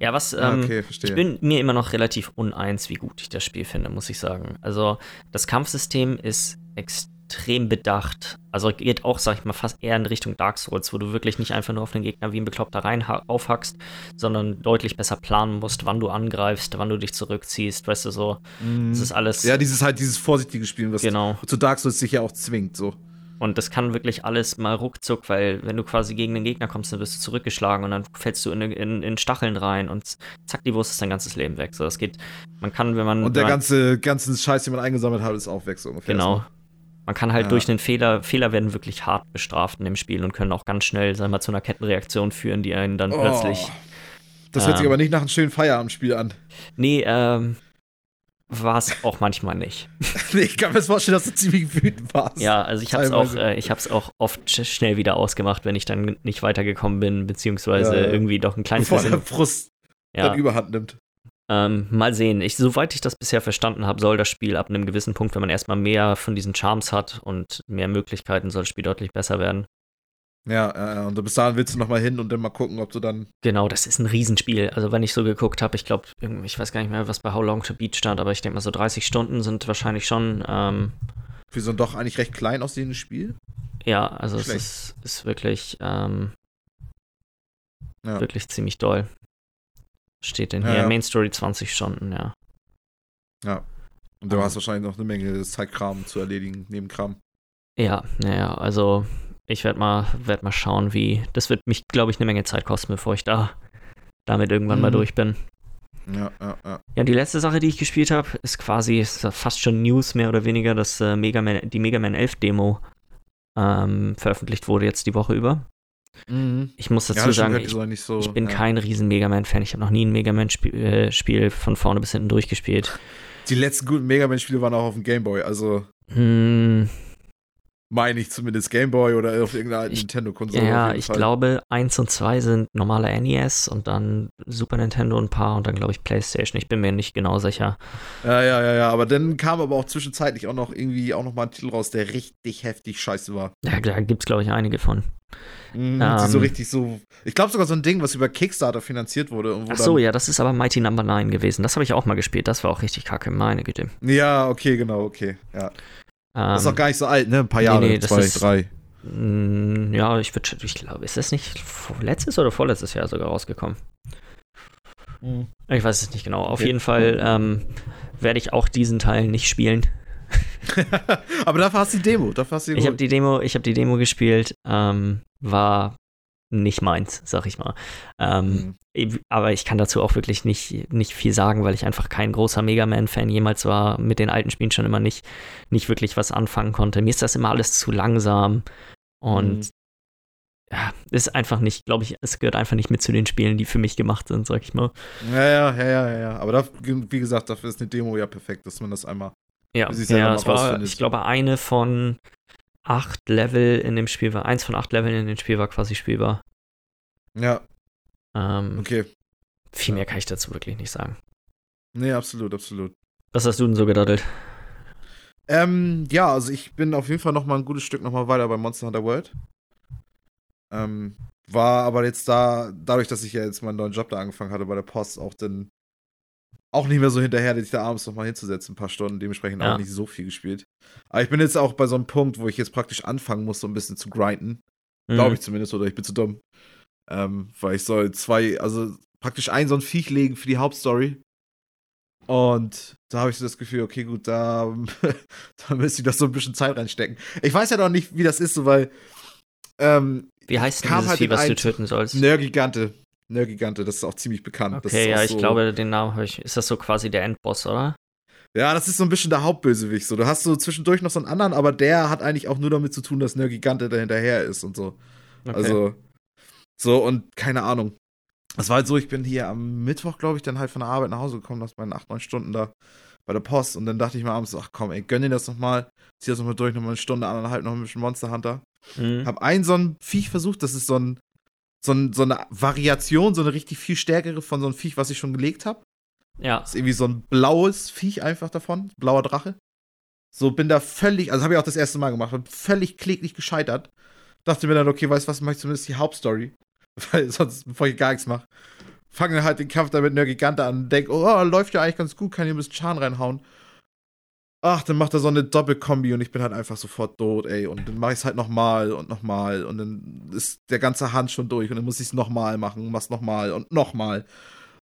Ja, was. Ähm, okay, verstehe. Ich bin mir immer noch relativ uneins, wie gut ich das Spiel finde, muss ich sagen. Also, das Kampfsystem ist extrem bedacht. Also geht auch, sag ich mal, fast eher in Richtung Dark Souls, wo du wirklich nicht einfach nur auf den Gegner wie ein Bekloppter rein aufhackst, sondern deutlich besser planen musst, wann du angreifst, wann du dich zurückziehst, weißt du so. Mm. Das ist alles. Ja, dieses halt dieses vorsichtige Spielen, was genau. zu Dark Souls sich ja auch zwingt, so. Und das kann wirklich alles mal ruckzuck, weil wenn du quasi gegen den Gegner kommst, dann wirst du zurückgeschlagen und dann fällst du in, in, in Stacheln rein und zack, die Wurst ist dein ganzes Leben weg. So, das geht, man kann, wenn man. Und der man, ganze ganzen Scheiß, den man eingesammelt hat, ist auch weg, so ungefähr. Genau. Man kann halt ja. durch den Fehler, Fehler werden wirklich hart bestraft in dem Spiel und können auch ganz schnell, sagen wir mal, zu einer Kettenreaktion führen, die einen dann oh. plötzlich. Das hört ähm, sich aber nicht nach einem schönen Feierabendspiel an. Nee, ähm, war es auch manchmal nicht. [LAUGHS] ich kann mir vorstellen, dass du ziemlich wütend warst. Ja, also ich habe es auch, äh, ich auch oft schnell wieder ausgemacht, wenn ich dann nicht weitergekommen bin, beziehungsweise ja, ja. irgendwie doch ein kleines Bevor bisschen. der Frust ja. dann überhand nimmt. Ähm, mal sehen. Ich, soweit ich das bisher verstanden habe, soll das Spiel ab einem gewissen Punkt, wenn man erstmal mehr von diesen Charms hat und mehr Möglichkeiten, soll das Spiel deutlich besser werden. Ja, ja, und bis dahin willst du noch mal hin und dann mal gucken, ob du dann. Genau, das ist ein Riesenspiel. Also, wenn ich so geguckt habe, ich glaube, ich weiß gar nicht mehr, was bei How Long to Beat stand, aber ich denke mal, so 30 Stunden sind wahrscheinlich schon. Ähm, Für so ein doch eigentlich recht klein aussehendes Spiel? Ja, also, Schlecht. es ist, ist wirklich, ähm, ja. wirklich ziemlich doll. Steht denn hier? Ja, Main Story 20 Stunden, ja. Ja. Und du um, hast wahrscheinlich noch eine Menge Zeitkram zu erledigen, neben Kram. Ja, naja, also ich werde mal, werd mal schauen, wie. Das wird mich, glaube ich, eine Menge Zeit kosten, bevor ich da damit irgendwann mhm. mal durch bin. Ja, ja, ja. Ja, die letzte Sache, die ich gespielt habe, ist quasi ist fast schon News mehr oder weniger, dass äh, Mega Man, die Mega Man 11 Demo ähm, veröffentlicht wurde jetzt die Woche über. Mhm. Ich muss dazu ja, sagen, ich, so, ich, bin ja. kein riesen Mega Man-Fan. Ich habe noch nie ein Mega Man-Spiel äh, von vorne bis hinten durchgespielt. Die letzten guten Mega Man-Spiele waren auch auf dem Game Boy, also. Hm, Meine ich zumindest Gameboy oder auf irgendeiner Nintendo-Konsole. Ja, ich Fall. glaube, 1 und 2 sind normale NES und dann Super Nintendo ein paar und dann glaube ich PlayStation. Ich bin mir nicht genau sicher. Ja, ja, ja, ja. Aber dann kam aber auch zwischenzeitlich auch noch irgendwie auch noch mal ein Titel raus, der richtig heftig scheiße war. Ja, da gibt es, glaube ich, einige von. Mhm, ähm, so richtig so. Ich glaube sogar so ein Ding, was über Kickstarter finanziert wurde. ach so, ja, das ist aber Mighty Number no. 9 gewesen. Das habe ich auch mal gespielt. Das war auch richtig kacke, meine Güte. Ja, okay, genau, okay. Ja. Das ist auch ähm, gar nicht so alt, ne? Ein paar Jahre, nee, nee, zwei, ist, drei. Mh, ja, ich würde, ich glaube, ist das nicht letztes oder vorletztes Jahr sogar rausgekommen? Mhm. Ich weiß es nicht genau. Auf okay. jeden Fall ähm, werde ich auch diesen Teil nicht spielen. [LAUGHS] Aber dafür hast du die Demo. Dafür hast du die ich habe die Demo, ich habe die Demo gespielt. Ähm, war nicht meins, sag ich mal. Ähm, mhm. Aber ich kann dazu auch wirklich nicht, nicht viel sagen, weil ich einfach kein großer Mega Man-Fan jemals war, mit den alten Spielen schon immer nicht, nicht wirklich was anfangen konnte. Mir ist das immer alles zu langsam und mhm. ja, ist einfach nicht, glaube ich, es gehört einfach nicht mit zu den Spielen, die für mich gemacht sind, sag ich mal. Ja, ja, ja, ja, ja. Aber da, wie gesagt, dafür ist eine Demo ja perfekt, dass man das einmal. Ja, ja das war, ich glaube, eine von acht Level in dem Spiel war, eins von acht Leveln in dem Spiel war quasi spielbar. Ja. Ähm, okay. Viel mehr kann ich dazu wirklich nicht sagen. Nee, absolut, absolut. Was hast du denn so gedaddelt? Ähm, ja, also ich bin auf jeden Fall noch mal ein gutes Stück noch mal weiter bei Monster Hunter World. Ähm, war aber jetzt da, dadurch, dass ich ja jetzt meinen neuen Job da angefangen hatte bei der Post, auch dann auch nicht mehr so hinterher, sich da abends noch mal hinzusetzen, ein paar Stunden, dementsprechend ja. auch nicht so viel gespielt. Aber ich bin jetzt auch bei so einem Punkt, wo ich jetzt praktisch anfangen muss, so ein bisschen zu grinden. Mhm. Glaube ich zumindest, oder ich bin zu dumm. Ähm, weil ich soll zwei, also praktisch ein so ein Viech legen für die Hauptstory. Und da habe ich so das Gefühl, okay, gut, da, [LAUGHS] da müsste ich doch so ein bisschen Zeit reinstecken. Ich weiß ja noch nicht, wie das ist, so, weil. Ähm, wie heißt denn dieses halt Vieh, was du töten sollst? Nergigante. Nergigante, das ist auch ziemlich bekannt. Okay, ja, ich so glaube, den Namen habe ich. Ist das so quasi der Endboss, oder? Ja, das ist so ein bisschen der Hauptbösewicht. So. Du hast so zwischendurch noch so einen anderen, aber der hat eigentlich auch nur damit zu tun, dass Nergigante da hinterher ist und so. Okay. Also, so und keine Ahnung. Das war halt so, ich bin hier am Mittwoch, glaube ich, dann halt von der Arbeit nach Hause gekommen, nach meinen 8, 9 Stunden da bei der Post. Und dann dachte ich mir abends, ach komm, ey, gönn dir das nochmal. Zieh das nochmal durch, nochmal eine Stunde, anderthalb, noch ein bisschen Monster Hunter. Mhm. Hab einen so ein Viech versucht, das ist so ein, so, ein, so eine Variation, so eine richtig viel stärkere von so einem Viech, was ich schon gelegt habe. Ja. Ist irgendwie so ein blaues Viech einfach davon, blauer Drache. So bin da völlig, also habe ich auch das erste Mal gemacht, bin völlig kläglich gescheitert. Dachte mir dann, okay, weißt du was, mach ich zumindest die Hauptstory. [LAUGHS] Weil sonst, bevor ich gar nichts mache, fange halt den Kampf da mit einer Gigante an und denke, oh, läuft ja eigentlich ganz gut, kann hier ein bisschen Schaden reinhauen. Ach, dann macht er so eine Doppelkombi und ich bin halt einfach sofort tot, ey. Und dann mache ich es halt nochmal und nochmal. Und dann ist der ganze Hand schon durch und dann muss ich es nochmal machen, mach's nochmal und nochmal.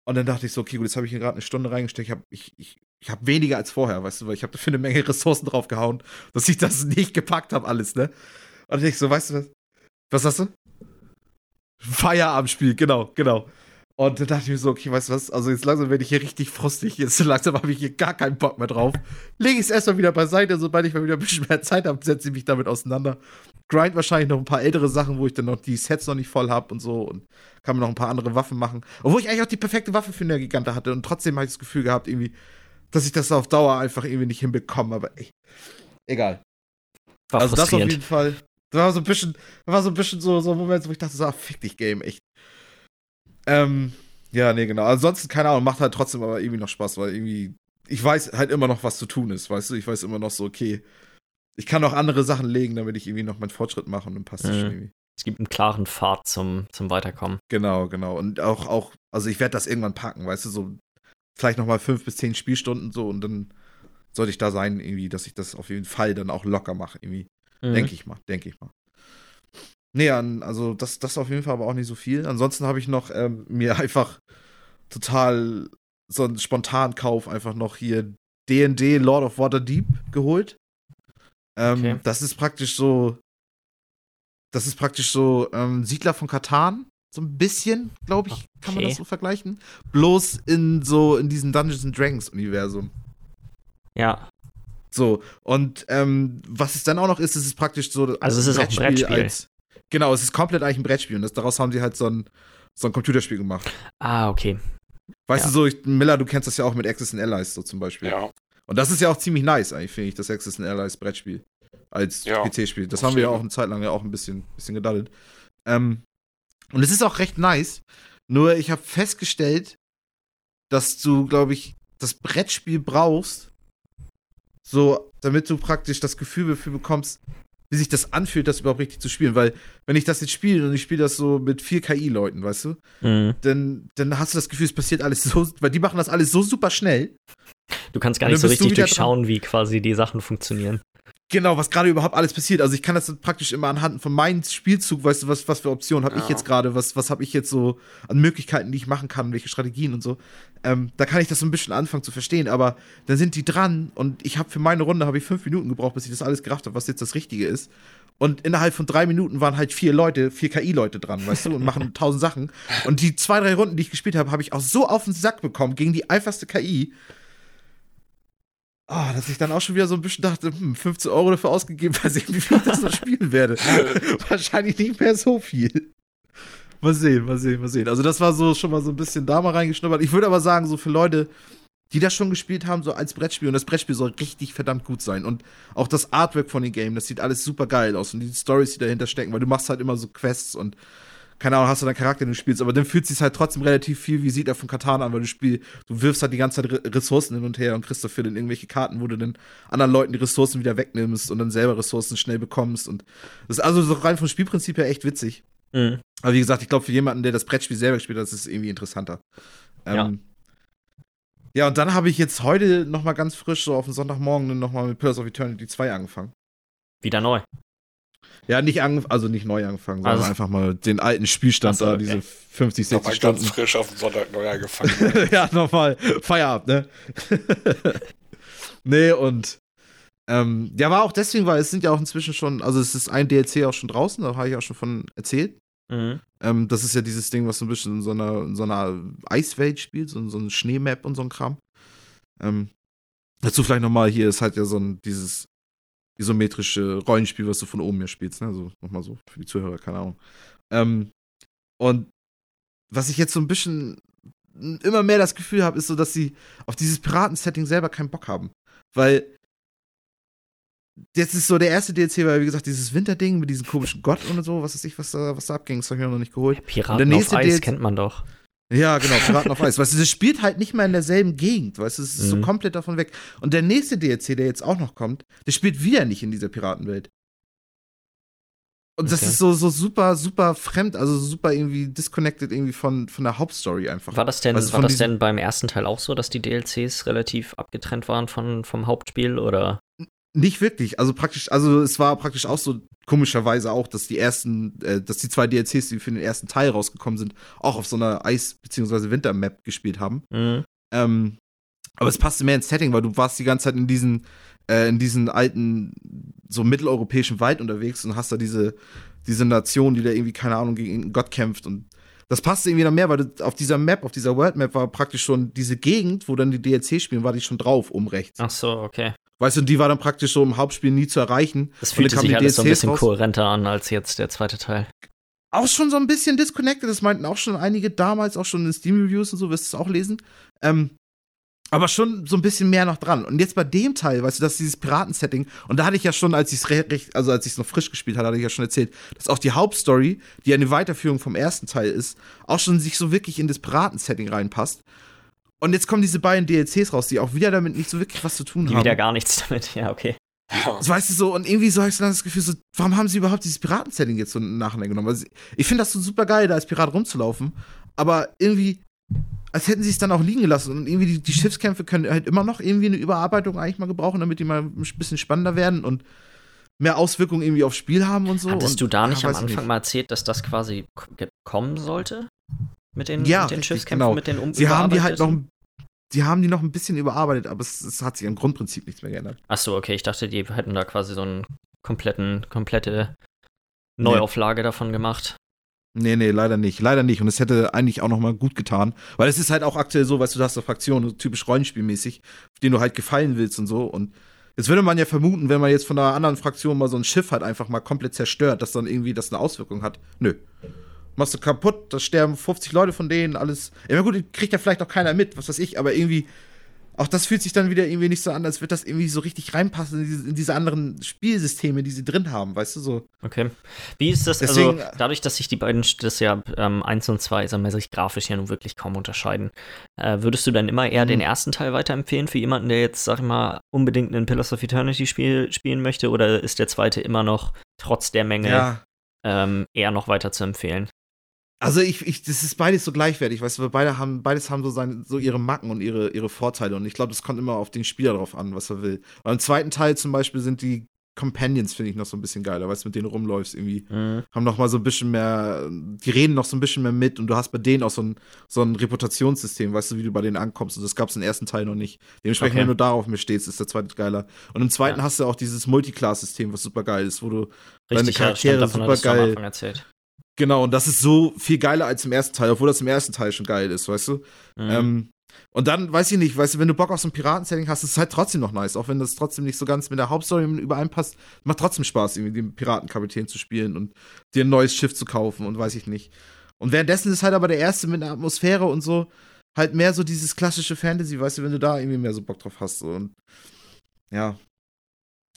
Und dann dachte ich so, okay, gut, jetzt habe ich hier gerade eine Stunde reingesteckt. Ich habe ich, ich, ich hab weniger als vorher, weißt du, weil ich habe dafür eine Menge [LAUGHS] Ressourcen draufgehauen, dass ich das nicht gepackt habe, alles, ne? Und ich so, weißt du was? Was hast du? Feierabendspiel, genau, genau. Und dann dachte ich mir so, okay, weißt du was? Also jetzt langsam werde ich hier richtig frustig. Jetzt langsam habe ich hier gar keinen Bock mehr drauf. Lege ich es erstmal wieder beiseite. Sobald ich mal wieder ein bisschen mehr Zeit habe, setze ich mich damit auseinander. Grind wahrscheinlich noch ein paar ältere Sachen, wo ich dann noch die Sets noch nicht voll habe und so. Und kann mir noch ein paar andere Waffen machen. Obwohl ich eigentlich auch die perfekte Waffe für eine Gigante hatte. Und trotzdem habe ich das Gefühl gehabt, irgendwie, dass ich das auf Dauer einfach irgendwie nicht hinbekomme. Aber ey, egal. War also das auf jeden Fall. Das war so ein bisschen, war so ein bisschen so, so ein Moment, wo ich dachte, so, ah, fick dich, Game, echt. Ähm, ja, nee, genau. Ansonsten, keine Ahnung, macht halt trotzdem aber irgendwie noch Spaß, weil irgendwie, ich weiß halt immer noch, was zu tun ist, weißt du? Ich weiß immer noch so, okay, ich kann auch andere Sachen legen, damit ich irgendwie noch meinen Fortschritt mache und dann passt das mhm. schon irgendwie. Es gibt einen klaren Pfad zum, zum Weiterkommen. Genau, genau. Und auch, auch, also ich werde das irgendwann packen, weißt du, so vielleicht nochmal fünf bis zehn Spielstunden so und dann sollte ich da sein, irgendwie, dass ich das auf jeden Fall dann auch locker mache, irgendwie. Mhm. Denke ich mal, denke ich mal. Nee, also das, das auf jeden Fall aber auch nicht so viel. Ansonsten habe ich noch ähm, mir [LAUGHS] einfach total so einen spontanen Kauf einfach noch hier DD Lord of Waterdeep geholt. Ähm, okay. Das ist praktisch so. Das ist praktisch so ähm, Siedler von Katan. So ein bisschen, glaube ich, kann man das so vergleichen. Bloß in so in diesem Dungeons and Dragons Universum. Ja. So, und ähm, was es dann auch noch ist, ist es praktisch so. Also, es ist auch ein Brettspiel. Als, genau, es ist komplett eigentlich ein Brettspiel und das, daraus haben sie halt so ein, so ein Computerspiel gemacht. Ah, okay. Weißt ja. du so, ich, Miller, du kennst das ja auch mit Access and Allies so zum Beispiel. Ja. Und das ist ja auch ziemlich nice, eigentlich, finde ich, das Access and Allies Brettspiel. als Ja, PC-Spiel. Das haben wir ja auch eine Zeit lang ja auch ein bisschen, bisschen gedaddelt. Ähm, und es ist auch recht nice. Nur ich habe festgestellt, dass du, glaube ich, das Brettspiel brauchst, so, damit du praktisch das Gefühl dafür bekommst, wie sich das anfühlt, das überhaupt richtig zu spielen. Weil, wenn ich das jetzt spiele und ich spiele das so mit vier KI-Leuten, weißt du, Mhm. dann, dann hast du das Gefühl, es passiert alles so, weil die machen das alles so super schnell. Du kannst gar nicht so richtig durchschauen, wie quasi die Sachen funktionieren. Genau, was gerade überhaupt alles passiert. Also ich kann das praktisch immer anhand von meinem Spielzug, weißt du, was, was für Optionen habe ich Ja. jetzt gerade, was, was habe ich jetzt so an Möglichkeiten, die ich machen kann, welche Strategien und so. Ähm, da kann ich das so ein bisschen anfangen zu verstehen, aber dann sind die dran und ich habe für meine Runde habe ich fünf Minuten gebraucht, bis ich das alles gerafft habe, was jetzt das Richtige ist. Und innerhalb von drei Minuten waren halt vier Leute, vier KI-Leute dran, weißt du, und [LAUGHS] machen tausend Sachen. Und die zwei, drei Runden, die ich gespielt habe, habe ich auch so auf den Sack bekommen gegen die einfachste KI. Ah, dass ich dann auch schon wieder so ein bisschen dachte, hm, 15 Euro dafür ausgegeben, [LAUGHS] weil ich wie viel ich das noch spielen werde. [LAUGHS] Wahrscheinlich nicht mehr so viel. Mal sehen, mal sehen, mal sehen. Also das war so schon mal so ein bisschen da mal reingeschnuppert. Ich würde aber sagen, so für Leute, die das schon gespielt haben, so als Brettspiel, und das Brettspiel soll richtig verdammt gut sein. Und auch das Artwork von dem Game, das sieht alles super geil aus. Und die Stories, die dahinter stecken, weil du machst halt immer so Quests und keine Ahnung, hast du deinen Charakter, den du spielst, aber dann fühlt es sich halt trotzdem relativ viel wie sieht er von Katan an, weil du spielst, du wirfst halt die ganze Zeit Re Ressourcen hin und her und kriegst dafür dann irgendwelche Karten, wo du dann anderen Leuten die Ressourcen wieder wegnimmst und dann selber Ressourcen schnell bekommst und das ist also so rein vom Spielprinzip her echt witzig. Mhm. Aber wie gesagt, ich glaube, für jemanden, der das Brettspiel selber gespielt hat, ist es irgendwie interessanter. Ja. Ähm, ja, und dann habe ich jetzt heute noch mal ganz frisch, so auf den Sonntagmorgen, noch mal mit Pillars of Eternity 2 angefangen. Wieder neu. Ja, nicht ange also nicht neu angefangen, sondern Also- einfach mal den alten Spielstand Ach so, da, diese 50, 60 Nochmal Stunden. ganz frisch auf den Sonntag neu angefangen. [LAUGHS] ja, nochmal Feierabend, ne? [LAUGHS] nee, und ähm, ja, war auch deswegen, weil es sind ja auch inzwischen schon, also es ist ein DLC auch schon draußen, da habe ich auch schon von erzählt. Mhm. Ähm, das ist ja dieses Ding, was so ein bisschen in so einer, in so einer Eiswelt spielt, so, so ein Schneemap und so ein Kram. Ähm, dazu vielleicht nochmal, hier ist halt ja so ein, dieses isometrische Rollenspiel, was du von oben her spielst, ne? Also nochmal so für die Zuhörer, keine Ahnung. Ähm, und was ich jetzt so ein bisschen immer mehr das Gefühl habe, ist so, dass sie auf dieses Piraten-Setting selber keinen Bock haben. Weil jetzt ist so der erste DLC, weil wie gesagt, dieses Winterding mit diesem komischen Gott und so, was weiß ich, was da, was da abging, das habe ich mir noch nicht geholt. Piraten der nächste auf Eis DLC kennt man doch. Ja, genau, [LAUGHS] Piraten auf Eis. Weißt du, das spielt halt nicht mehr in derselben Gegend, weißt du, es ist so Mhm. komplett davon weg. Und der nächste DLC, der jetzt auch noch kommt, der spielt wieder nicht in dieser Piratenwelt. Und das Okay. ist so, so super, super fremd, also super irgendwie disconnected irgendwie von, von der Hauptstory einfach. War das denn, Also war von das denn beim ersten Teil auch so, dass die DLCs relativ abgetrennt waren von, vom Hauptspiel oder? Nicht wirklich. Also praktisch, also es war praktisch auch so komischerweise auch, dass die ersten, äh, dass die zwei DLCs, die für den ersten Teil rausgekommen sind, auch auf so einer Eis- bzw. Winter-Map gespielt haben. Mhm. Ähm, aber es passte mehr ins Setting, weil du warst die ganze Zeit in diesen, äh, in diesen alten, so mitteleuropäischen Wald unterwegs und hast da diese, diese Nation, die da irgendwie, keine Ahnung, gegen Gott kämpft und das passte irgendwie dann mehr, weil du, auf dieser Map, auf dieser World Map war praktisch schon diese Gegend, wo dann die DLC spielen, war die schon drauf, um rechts. Ach so, okay. Weißt du, die war dann praktisch so im Hauptspiel nie zu erreichen. Das kamen sich alles so ein DLCs bisschen raus. kohärenter an als jetzt der zweite Teil. auch schon so ein bisschen disconnected. Das meinten auch schon einige damals, auch schon in Steam-Reviews und so, wirst du es auch lesen. Ähm, aber schon so ein bisschen mehr noch dran. Und jetzt bei dem Teil, weißt du, das ist dieses Piraten-Setting. Und da hatte ich ja schon, als ich es also als ich es noch frisch gespielt hatte, hatte ich ja schon erzählt, dass auch die Hauptstory, die eine Weiterführung vom ersten Teil ist, auch schon sich so wirklich in das Piraten-Setting reinpasst. Und jetzt kommen diese beiden DLCs raus, die auch wieder damit nicht so wirklich was zu tun Die haben. wieder gar nichts [LAUGHS] damit. Ja, okay. Ja. So, weißt du so, und irgendwie so habe ich so das Gefühl, so, warum haben sie überhaupt dieses Piraten-Setting jetzt so nachher genommen? Also, ich finde das so super geil, da als Pirat rumzulaufen, aber irgendwie, als hätten sie es dann auch liegen gelassen und irgendwie die, die Schiffskämpfe können halt immer noch irgendwie eine Überarbeitung eigentlich mal gebrauchen, damit die mal ein bisschen spannender werden und mehr Auswirkungen irgendwie aufs Spiel haben und so. Hattest und, du da nicht ja, am Anfang mal erzählt, dass das quasi kommen sollte? Mit den, Ja, mit den Schiffskämpfen, genau. mit den um Sie haben die halt noch, überarbeiteten? Die haben die noch ein bisschen überarbeitet, aber es, es hat sich am Grundprinzip nichts mehr geändert. Ach so, okay. Ich dachte, die hätten da quasi so einen kompletten, komplette Neuauflage davon gemacht. Nee, nee, leider nicht. Leider nicht. Und es hätte eigentlich auch noch mal gut getan. Weil es ist halt auch aktuell so, weißt du, du hast eine Fraktion, typisch Rollenspielmäßig, auf den du halt gefallen willst und so. Und jetzt würde man ja vermuten, wenn man jetzt von einer anderen Fraktion mal so ein Schiff halt einfach mal komplett zerstört, dass dann irgendwie das eine Auswirkung hat. Nö. Machst du kaputt, da sterben 50 Leute von denen, alles. Ja, gut, kriegt ja vielleicht auch keiner mit, was weiß ich, aber irgendwie auch das fühlt sich dann wieder irgendwie nicht so an, als würde das irgendwie so richtig reinpassen in diese, in diese, anderen Spielsysteme, die sie drin haben, weißt du so. Okay. Wie ist das, also Deswegen, also dadurch, dass sich die beiden, das ja ähm, 1 und 2, sagen wir, sich grafisch ja nun wirklich kaum unterscheiden, äh, würdest du dann immer eher mhm. den ersten Teil weiterempfehlen für jemanden, der jetzt, sag ich mal, unbedingt ein Pillars of Eternity Spiel spielen möchte, oder ist der zweite immer noch trotz der Menge ja. ähm, eher noch weiter zu empfehlen? Also ich, ich, das ist beides so gleichwertig, weißt du, beide haben, beides haben so, seine, so ihre Macken und ihre, ihre Vorteile. Und ich glaube, das kommt immer auf den Spieler drauf an, was er will. Und im zweiten Teil zum Beispiel sind die Companions, finde ich, noch so ein bisschen geiler, weißt du, mit denen rumläufst irgendwie. Mhm. Haben noch mal so ein bisschen mehr, die reden noch so ein bisschen mehr mit und du hast bei denen auch so ein, so ein Reputationssystem, weißt du, wie du bei denen ankommst. Und das gab es im ersten Teil noch nicht. Dementsprechend, okay. wenn du darauf mir stehst, ist der zweite geiler. Und im zweiten ja. hast du auch dieses Multiclass-System, was super geil ist, wo du Richtig, deine Charaktere ja, super geil. Genau, und das ist so viel geiler als im ersten Teil, obwohl das im ersten Teil schon geil ist, weißt du? Mhm. Ähm, und dann, weiß ich nicht, weißt du, wenn du Bock auf so ein Piraten-Setting hast, ist es halt trotzdem noch nice, auch wenn das trotzdem nicht so ganz mit der Hauptstory übereinpasst. Macht trotzdem Spaß, irgendwie den Piratenkapitän zu spielen und dir ein neues Schiff zu kaufen und weiß ich nicht. Und währenddessen ist halt aber der erste mit einer Atmosphäre und so halt mehr so dieses klassische Fantasy, weißt du, wenn du da irgendwie mehr so Bock drauf hast. So. Und ja.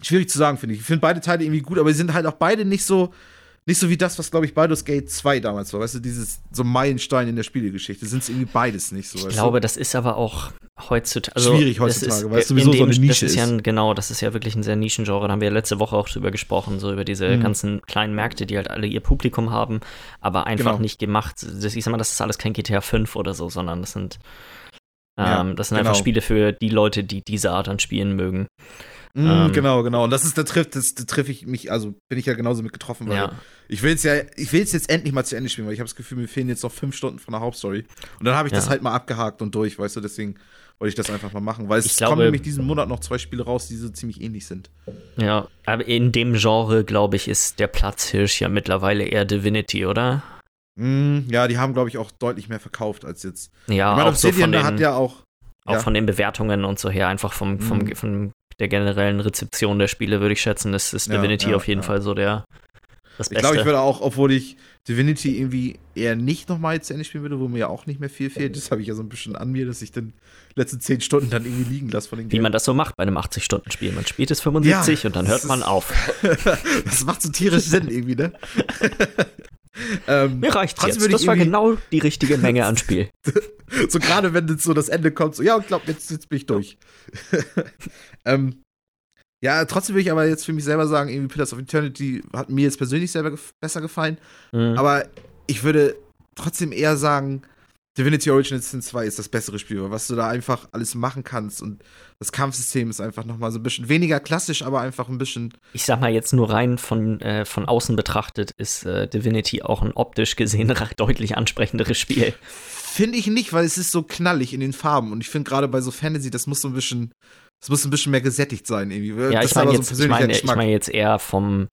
Schwierig zu sagen, finde ich. Ich finde beide Teile irgendwie gut, aber sie sind halt auch beide nicht so nicht so wie das, was, glaube ich, Baldur's Gate 2 damals war. Weißt du, dieses so Meilenstein in der Spielegeschichte. Sind es irgendwie beides nicht so. Ich glaube, du? das ist aber auch heutzutage. Also, Schwierig heutzutage, weil es sowieso dem, so eine Nische das ist. Ja, genau, das ist ja wirklich ein sehr Nischengenre. Da haben wir letzte Woche auch drüber gesprochen, so über diese mhm. ganzen kleinen Märkte, die halt alle ihr Publikum haben, aber einfach genau. nicht gemacht. Das, ich sag mal, das ist alles kein GTA 5 oder so, sondern das sind, ähm, ja, das sind genau. einfach Spiele für die Leute, die diese Art an Spielen mögen. Mm, ähm, genau, genau. Und das ist, da trifft, das, da treffe ich mich, also bin ich ja genauso mit getroffen, weil ja. ich will es ja, ich will es jetzt endlich mal zu Ende spielen, weil ich habe das Gefühl, mir fehlen jetzt noch fünf Stunden von der Hauptstory. Und dann habe ich ja. das halt mal abgehakt und durch, weißt du, deswegen wollte ich das einfach mal machen, weil es glaube, kommen nämlich diesen Monat noch zwei Spiele raus, die so ziemlich ähnlich sind. Ja, aber in dem Genre, glaube ich, ist der Platzhirsch ja mittlerweile eher Divinity, oder? Mm, ja, die haben, glaube ich, auch deutlich mehr verkauft als jetzt. Ja, ich meine, Obsidian so den, hat ja auch. Auch ja. von den Bewertungen und so her, einfach vom, vom, mm. vom der generellen Rezeption der Spiele, würde ich schätzen, ist, ist Divinity ja, ja, auf jeden ja. Fall so der. Das ich glaube, ich würde auch, obwohl ich Divinity irgendwie eher nicht nochmal zu Ende spielen würde, wo mir ja auch nicht mehr viel fehlt. Das habe ich ja so ein bisschen an mir, dass ich dann letzten zehn Stunden dann irgendwie liegen lasse von den Wie Game. man das so macht bei einem 80-Stunden-Spiel. Man spielt es 75 und dann hört man auf. [LAUGHS] das macht so tierisch Sinn irgendwie, ne? [LAUGHS] ähm, Mir reicht's jetzt. Das war genau die richtige Menge an Spiel. [LAUGHS] so gerade wenn jetzt so das Ende kommt, so, ja, ich glaube, jetzt, jetzt bin ich durch. [LAUGHS] ähm, ja, trotzdem will ich aber jetzt für mich selber sagen, irgendwie Pillars of Eternity hat mir jetzt persönlich selber gef besser gefallen. Mhm. Aber ich würde trotzdem eher sagen, Divinity Original Sin 2 ist das bessere Spiel, was du da einfach alles machen kannst und das Kampfsystem ist einfach noch mal so ein bisschen weniger klassisch, aber einfach ein bisschen. Ich sag mal jetzt nur rein von, äh, von außen betrachtet ist äh, Divinity auch ein optisch gesehen [LAUGHS] deutlich ansprechenderes Spiel. Finde ich nicht, weil es ist so knallig in den Farben und ich finde gerade bei so Fantasy, das muss so ein bisschen, das muss ein bisschen mehr gesättigt sein irgendwie. Ja, das ich meine jetzt, so ich mein, ich mein jetzt eher vom,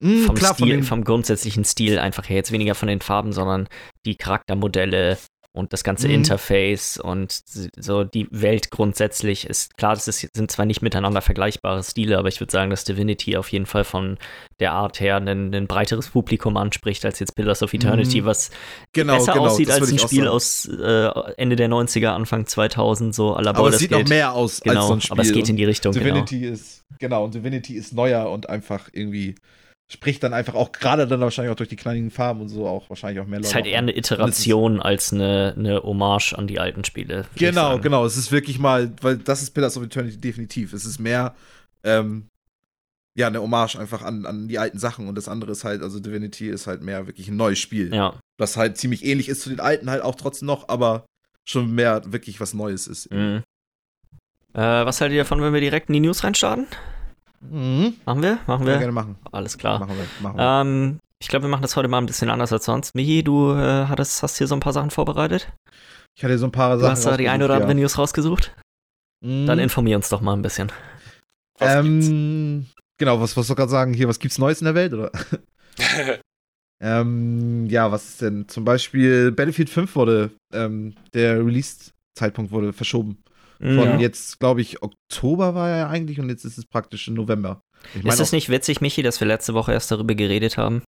mm, vom, klar, Stil, vom grundsätzlichen Stil einfach her. Jetzt weniger von den Farben, sondern die Charaktermodelle, und das ganze mhm. Interface und so die Welt grundsätzlich ist klar, das ist, sind zwar nicht miteinander vergleichbare Stile, aber ich würde sagen, dass Divinity auf jeden Fall von der Art her ein, ein breiteres Publikum anspricht als jetzt Pillars of Eternity, mhm. was genau, besser genau, aussieht als ein Spiel aus äh, Ende der 90er, Anfang 2000, so à la Aber es sieht noch mehr aus genau, als so ein Spiel. Aber es geht in die Richtung, Divinity genau. ist, genau, und Divinity ist neuer und einfach irgendwie spricht dann einfach auch gerade dann wahrscheinlich auch durch die kleinen Farben und so auch wahrscheinlich auch mehr Leute. Es ist halt eher eine Iteration als eine, eine Hommage an die alten Spiele. Genau, genau. Es ist wirklich mal, weil das ist Pillars of Eternity definitiv. Es ist mehr, ähm, ja, eine Hommage einfach an, an die alten Sachen und das andere ist halt, also Divinity ist halt mehr wirklich ein neues Spiel. Ja. Das halt ziemlich ähnlich ist zu den alten halt auch trotzdem noch, aber schon mehr wirklich was Neues ist. Mhm. Äh, was haltet ihr davon, wenn wir direkt in die News reinstarten? Mhm. Machen wir? Machen wir? Ja, gerne machen. Alles klar. Machen wir. Machen wir. Ähm, ich glaube, wir machen das heute mal ein bisschen anders als sonst. Michi, du äh, hattest, hast hier so ein paar Sachen vorbereitet? Ich hatte so ein paar Sachen. Du hast da die eine oder andere ja. News rausgesucht? Mhm. Dann informier uns doch mal ein bisschen. Was ähm, genau, was wolltest du gerade sagen? Hier, was gibt's Neues in der Welt, oder? [LAUGHS] ähm, ja, was ist denn? Zum Beispiel Battlefield 5 wurde, ähm, der Release-Zeitpunkt wurde verschoben. Von ja. jetzt, glaube ich, Oktober war er eigentlich und jetzt ist es praktisch im November. Ich ist es nicht witzig, Michi, dass wir letzte Woche erst darüber geredet haben?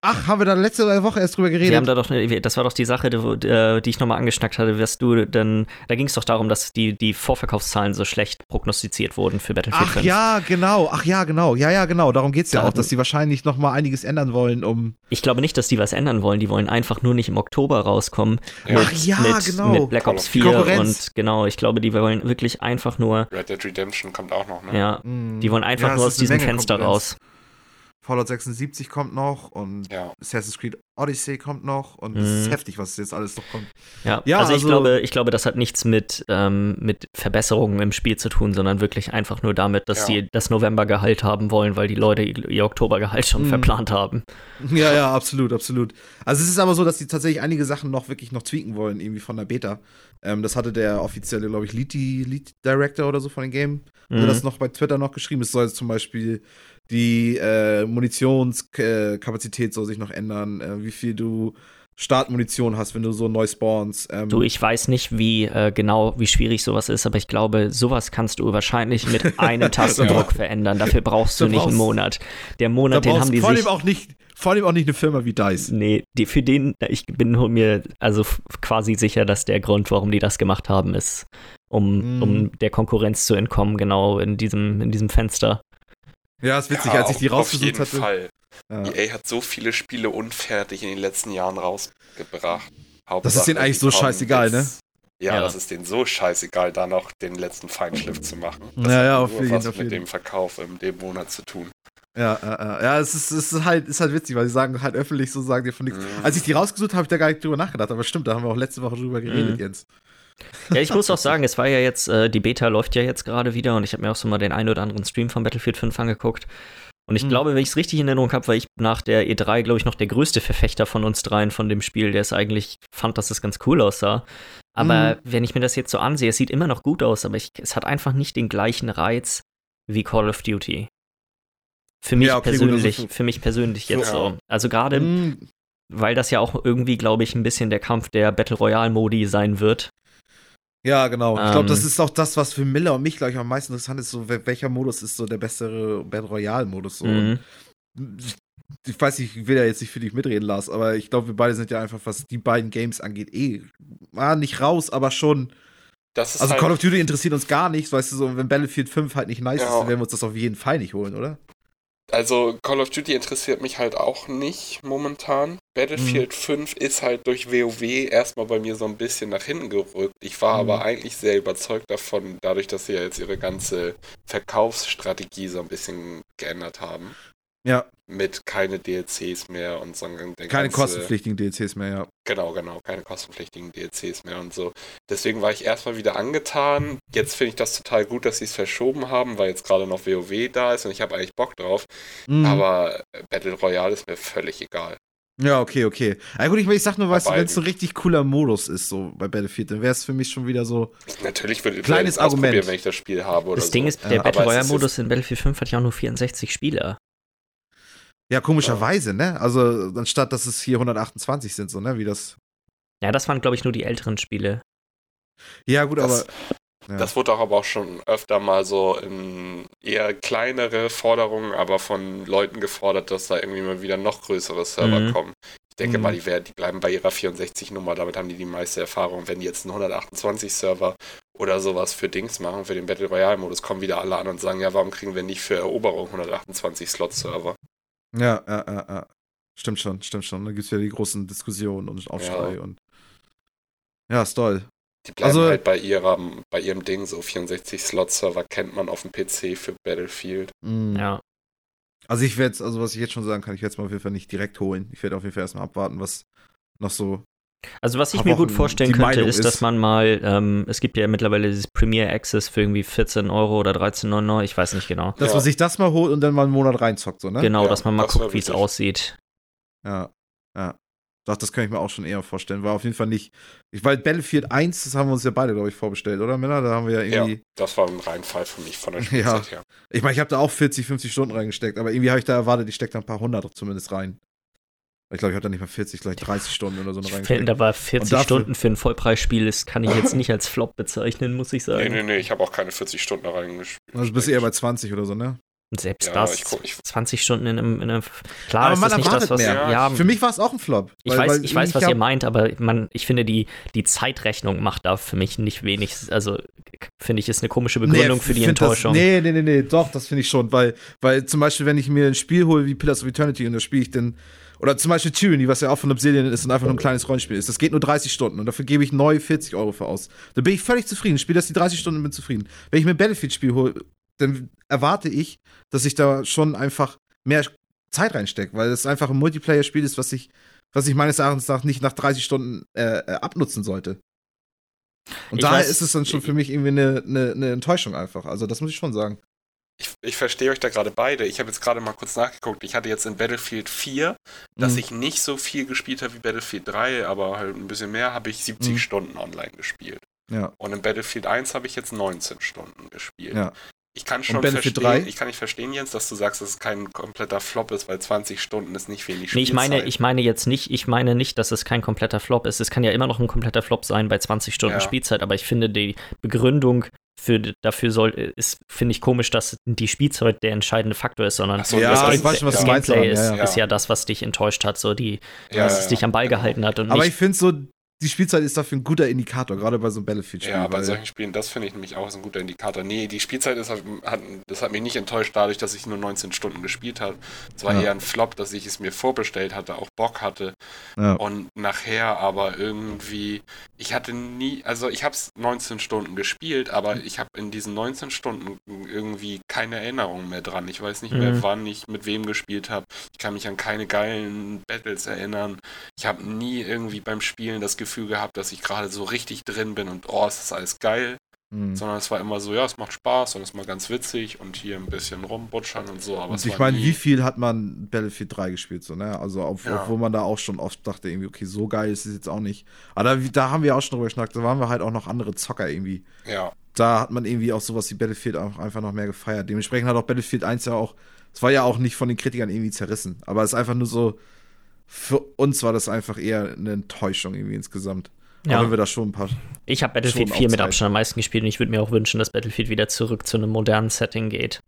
Ach, haben wir da letzte Woche erst drüber geredet? Wir haben da doch, das war doch die Sache, die, äh, die ich nochmal angeschnackt hatte, dass du dann, da ging es doch darum, dass die, die Vorverkaufszahlen so schlecht prognostiziert wurden für Battlefield Ach 5. ja, genau, ach ja, genau, ja, ja, genau, darum geht's ja auch, dass die wahrscheinlich nochmal einiges ändern wollen, um. Ich glaube nicht, dass die was ändern wollen, die wollen einfach nur nicht im Oktober rauskommen Ja. mit, Ach ja, mit, genau. mit Black Ops of 4 Konkurrenz. und genau, ich glaube, die wollen wirklich einfach nur, Red Dead Redemption kommt auch noch, ne? ja, mm, die wollen einfach ja, nur es aus diesem Fenster Konkurrenz. raus. Fallout 76 kommt noch und Ja. Assassin's Creed Odyssey kommt noch und es Mhm. ist heftig, was jetzt alles noch kommt. Ja, Ja, also, ich, also- glaube, ich glaube, das hat nichts mit, ähm, mit Verbesserungen im Spiel zu tun, sondern wirklich einfach nur damit, dass Ja. die das Novembergehalt haben wollen, weil die Leute ihr Oktobergehalt schon Mhm. verplant haben. [LAUGHS] Ja, ja, absolut, absolut. Also es ist aber so, dass die tatsächlich einige Sachen noch wirklich noch tweaken wollen, irgendwie von der Beta. Ähm, das hatte der offizielle, glaube ich, Lead, Lead Director oder so von dem Game. Mhm. das noch bei Twitter noch geschrieben. Es soll jetzt zum Beispiel die äh, Munitionskapazität soll sich noch ändern, äh, wie viel du Startmunition hast, wenn du so neu spawnst. Ähm, Du, ich weiß nicht, wie äh, genau, wie schwierig sowas ist, aber ich glaube, sowas kannst du wahrscheinlich mit [LAUGHS] einem Tastendruck verändern. Dafür brauchst du Da nicht einen Monat. Der Monat, den haben die vor sich. allem auch nicht, vor allem auch nicht eine Firma wie DICE. Nee, die, für den, ich bin mir also quasi sicher, dass der Grund, warum die das gemacht haben, ist, um, Mm. um der Konkurrenz zu entkommen, genau in diesem, in diesem Fenster. Ja, ist witzig, Ja, als ich die rausgesucht Auf jeden hatte. Fall. Ja. EA hat so viele Spiele unfertig in den letzten Jahren rausgebracht. Das ist denen Hauptsache, eigentlich so scheißegal, ne? Ja, Ja. das ist denen so scheißegal, da noch den letzten Feinschliff zu machen. Das Ja, hat ja, auf jeden- was auf mit jeden. dem Verkauf in dem Monat zu tun. Ja, ja, ja. ja es, ist, es ist, halt, ist halt witzig, weil sie sagen halt öffentlich so, sagen die von nichts. Mhm. Als ich die rausgesucht habe, habe ich da gar nicht drüber nachgedacht, aber stimmt, da haben wir auch letzte Woche drüber geredet, Mhm. Jens. Ja, ich muss auch sagen, es war ja jetzt, äh, die Beta läuft ja jetzt gerade wieder und ich habe mir auch so mal den einen oder anderen Stream von Battlefield 5 angeguckt. Und ich Mhm. glaube, wenn ich es richtig in Erinnerung habe, war ich nach der E3, glaube ich, noch der größte Verfechter von uns dreien von dem Spiel, der es eigentlich fand, dass es ganz cool aussah. Aber Mhm. wenn ich mir das jetzt so ansehe, es sieht immer noch gut aus, aber ich, es hat einfach nicht den gleichen Reiz wie Call of Duty. Für mich Ja, okay, gut, persönlich, also- für mich persönlich jetzt Ja. so. Also gerade, Mhm. weil das ja auch irgendwie, glaube ich, ein bisschen der Kampf der Battle Royale Modi sein wird. Ja, genau. ich glaube, das Ähm. ist auch das, was für Miller und mich, glaube ich, am meisten interessant ist, so wel- welcher Modus ist so der bessere Battle Royale-Modus. So. Mhm. Ich, weiß nicht, ich will ja jetzt nicht für dich mitreden, Lars, aber ich glaube, wir beide sind ja einfach, was die beiden Games angeht, eh, ah, nicht raus, aber schon. Das ist Also halt, Call of Duty interessiert uns gar nicht, weißt du, so, wenn Battlefield 5 halt nicht nice Ja. ist, dann werden wir uns das auf jeden Fall nicht holen, oder? Also Call of Duty interessiert mich halt auch nicht momentan. Battlefield 5 ist halt durch WoW erstmal bei mir so ein bisschen nach hinten gerückt. Ich war Mhm. aber eigentlich sehr überzeugt davon, dadurch, dass sie ja jetzt ihre ganze Verkaufsstrategie so ein bisschen geändert haben. Ja, Mit keine DLCs mehr und so. keine ganze- kostenpflichtigen DLCs mehr, ja. Genau, genau, keine kostenpflichtigen DLCs mehr und so. Deswegen war ich erstmal wieder angetan. Jetzt finde ich das total gut, dass sie es verschoben haben, weil jetzt gerade noch WoW da ist und ich habe eigentlich Bock drauf. Mhm. Aber Battle Royale ist mir völlig egal. Ja, okay, okay. Aber gut, ich, ich sag nur, weißt du, wenn es ein richtig cooler Modus ist, so bei Battlefield, dann wäre es für mich schon wieder so. Natürlich würde ich Kleines Argument. wenn ich das Spiel habe oder Das so. Ding ist, Ja, der aber Battle es ist Royale-Modus in Battlefield 5 hat ja auch nur 64 Spieler. Ja, komischerweise, ne? Also, anstatt dass es hier 128 sind, so, ne? Wie das. Ja, das waren, glaube ich, nur die älteren Spiele. Ja, gut, Das- aber. Ja. Das wurde auch aber auch schon öfter mal so in eher kleinere Forderungen, aber von Leuten gefordert, dass da irgendwie mal wieder noch größere Server Mhm. kommen. Ich denke Mhm. mal, die, werden, die bleiben bei ihrer 64-Nummer, damit haben die die meiste Erfahrung. Wenn die jetzt einen 128-Server oder sowas für Dings machen, für den Battle Royale-Modus, kommen wieder alle an und sagen, ja, warum kriegen wir nicht für Eroberung 128 Slot-Server? Ja, ja, ja, ja. Stimmt schon, stimmt schon. Da gibt es ja die großen Diskussionen und Aufschrei Ja. und. Ja, ist toll. Die bleiben Also- halt bei, ihrem, bei ihrem Ding, so 64 Slot-Server kennt man auf dem PC für Battlefield. Mhm. Ja. Also, ich werde also, was ich jetzt schon sagen kann, ich werde es mal auf jeden Fall nicht direkt holen. Ich werde auf jeden Fall erstmal abwarten, was noch so. Also was ich mir gut vorstellen könnte, Meinung ist, ist- dass man mal, ähm, es gibt ja mittlerweile dieses Premier Access für irgendwie 14 Euro oder 13,99, ich weiß nicht genau. Dass Ja. man sich das mal holt und dann mal einen Monat reinzockt, so, ne? Genau, Ja, dass man mal das guckt, wie es aussieht. Ja, ja. Doch, das kann ich mir auch schon eher vorstellen. War auf jeden Fall nicht. Ich, weil Battlefield 1, das haben wir uns ja beide, glaube ich, vorbestellt, oder Männer? Da haben wir ja irgendwie. Das war ein Reinfall für mich von der [LAUGHS] Ja. Spielzeit her. Ich meine, ich habe da auch 40, 50 Stunden reingesteckt, aber irgendwie habe ich da erwartet, ich stecke da ein paar hundert zumindest rein. Ich glaube, ich hatte da nicht mal 40, gleich 30 Stunden oder so noch Ich finde, reingesteckt. aber 40 dafür- Stunden für ein Vollpreisspiel, das kann ich jetzt nicht als Flop bezeichnen, muss ich Nee, sagen. nee, nee, ich habe auch keine 40 Stunden da reingespielt. Also bist du eher bei 20 oder so, ne? Und selbst Ja, das, ich guck- ich- 20 Stunden in einem, in einem klar Aber ist man das nicht das, erwartet was mehr. ja, Für mich war es auch ein Flop. ich weil- weiß, weil ich weiß, was ihr meint, aber man, ich finde die, die Zeitrechnung macht da für mich nicht wenig, also finde ich ist eine komische Begründung Nee, für die Enttäuschung. Das, nee, nee, nee, nee, doch, das finde ich schon, weil, weil zum Beispiel, wenn ich mir ein Spiel hole wie Pillars of Eternity und das spiele ich dann, oder zum Beispiel Tyranny, was ja auch von Obsidian ist und einfach nur ein kleines Rollenspiel ist, das geht nur 30 Stunden und dafür gebe ich neu 40 Euro für aus. Da bin ich völlig zufrieden, spiele das die 30 Stunden und bin zufrieden. Wenn ich mir ein Battlefield-Spiel hole, dann erwarte ich, dass ich da schon einfach mehr Zeit reinstecke, weil es einfach ein Multiplayer-Spiel ist, was ich, was ich meines Erachtens nach nicht nach 30 Stunden äh, äh, abnutzen sollte. Und Ich daher weiß- ist es dann schon für mich irgendwie eine, eine, eine Enttäuschung einfach. Also, das muss ich schon sagen. Ich, ich verstehe euch da gerade beide. Ich habe jetzt gerade mal kurz nachgeguckt. Ich hatte jetzt in Battlefield 4, dass Mhm. ich nicht so viel gespielt habe wie Battlefield 3, aber halt ein bisschen mehr, habe ich 70 Mhm. Stunden online gespielt. Ja. Und in Battlefield 1 habe ich jetzt 19 Stunden gespielt. Ja. Ich kann schon verstehen, 3? ich kann nicht verstehen, Jens, dass du sagst, dass es kein kompletter Flop ist, weil 20 Stunden ist nicht wenig Nee, ich meine, Spielzeit. ich meine jetzt nicht, ich meine nicht, dass es kein kompletter Flop ist. Es kann ja immer noch ein kompletter Flop sein bei 20 Stunden Ja. Spielzeit, aber ich finde die Begründung für, dafür soll, ist, finde ich komisch, dass die Spielzeit der entscheidende Faktor ist, sondern so, Ja, das ich ist- weiß was das Gameplay ist, ja, ja. ist ja das, was dich enttäuscht hat, so die, ja, es dich am Ball gehalten hat und Aber ich finde so, die Spielzeit ist dafür ein guter Indikator, gerade bei so einem Battlefield-Spiel. Ja, bei solchen Spielen, das finde ich nämlich auch ein guter Indikator. Nee, die Spielzeit ist, hat, das hat mich nicht enttäuscht dadurch, dass ich nur 19 Stunden gespielt habe. Es war Ja. eher ein Flop, dass ich es mir vorbestellt hatte, auch Bock hatte. ja. Und nachher aber irgendwie, ich hatte nie, also ich habe es 19 Stunden gespielt, aber ich habe in diesen 19 Stunden irgendwie keine Erinnerung mehr dran. Ich weiß nicht mehr, Mhm. wann ich mit wem gespielt habe. Ich kann mich an keine geilen Battles erinnern. Ich habe nie irgendwie beim Spielen das Gefühl gehabt, dass ich gerade so richtig drin bin und oh, es ist alles geil, Mhm. sondern es war immer so, ja, es macht Spaß und es ist mal ganz witzig und hier ein bisschen rumbutschern und so, aber Und ich meine, nie, wie viel hat man Battlefield 3 gespielt, so, ne? Also, auf, Ja. obwohl man da auch schon oft dachte, irgendwie, okay, so geil ist es jetzt auch nicht. Aber da, da haben wir auch schon drüber geschnackt, da waren wir halt auch noch andere Zocker irgendwie. ja, Da hat man irgendwie auch sowas wie Battlefield auch einfach noch mehr gefeiert. Dementsprechend hat auch Battlefield 1 ja auch, es war ja auch nicht von den Kritikern irgendwie zerrissen, aber es ist einfach nur so, für uns war das einfach eher eine Enttäuschung irgendwie insgesamt. Ja. Auch wenn wir da schon ein paar. Ich habe Battlefield schon 4 auch mit. Abstand am meisten gespielt und ich würde mir auch wünschen, dass Battlefield wieder zurück zu einem modernen Setting geht.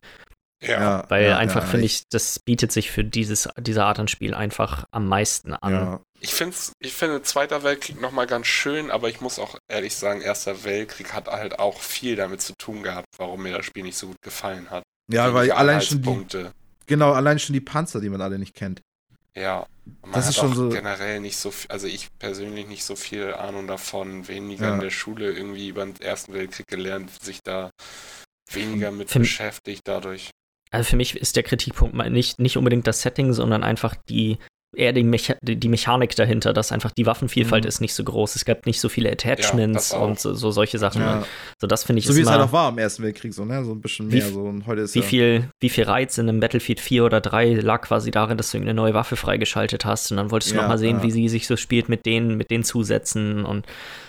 ja, Weil ja, einfach ja, finde ich, das bietet sich für dieses, diese Art an Spiel einfach am meisten an. Ja, Ich, find's, ich finde Zweiter Weltkrieg nochmal ganz schön, aber ich muss auch ehrlich sagen, Erster Weltkrieg hat halt auch viel damit zu tun gehabt, warum mir das Spiel nicht so gut gefallen hat. ja weil allein schon die, genau, allein schon die Panzer, die man alle nicht kennt. Ja. Man Das hat ist schon auch so- generell nicht so viel, also ich persönlich nicht so viel Ahnung davon, weniger Ja. in der Schule irgendwie über den Ersten Weltkrieg gelernt, sich da weniger mit Für- beschäftigt dadurch. Also für mich ist der Kritikpunkt mal nicht, nicht unbedingt das Setting, sondern einfach die, eher die, Mecha die Mechanik dahinter, dass einfach die Waffenvielfalt Mhm. ist nicht so groß. Es gab nicht so viele Attachments auch. und so, so solche Sachen. Ja. So das finde ich So wie es halt auch war im Ersten Weltkrieg, so, ne? So ein bisschen Wie mehr. f- So. Und heute ist wie ja, viel, wie viel Reiz in einem Battlefield 4 oder 3 lag quasi darin, dass du irgendeine neue Waffe freigeschaltet hast und dann wolltest du Ja, noch mal sehen, ja. wie sie sich so spielt mit den, mit den Zusätzen und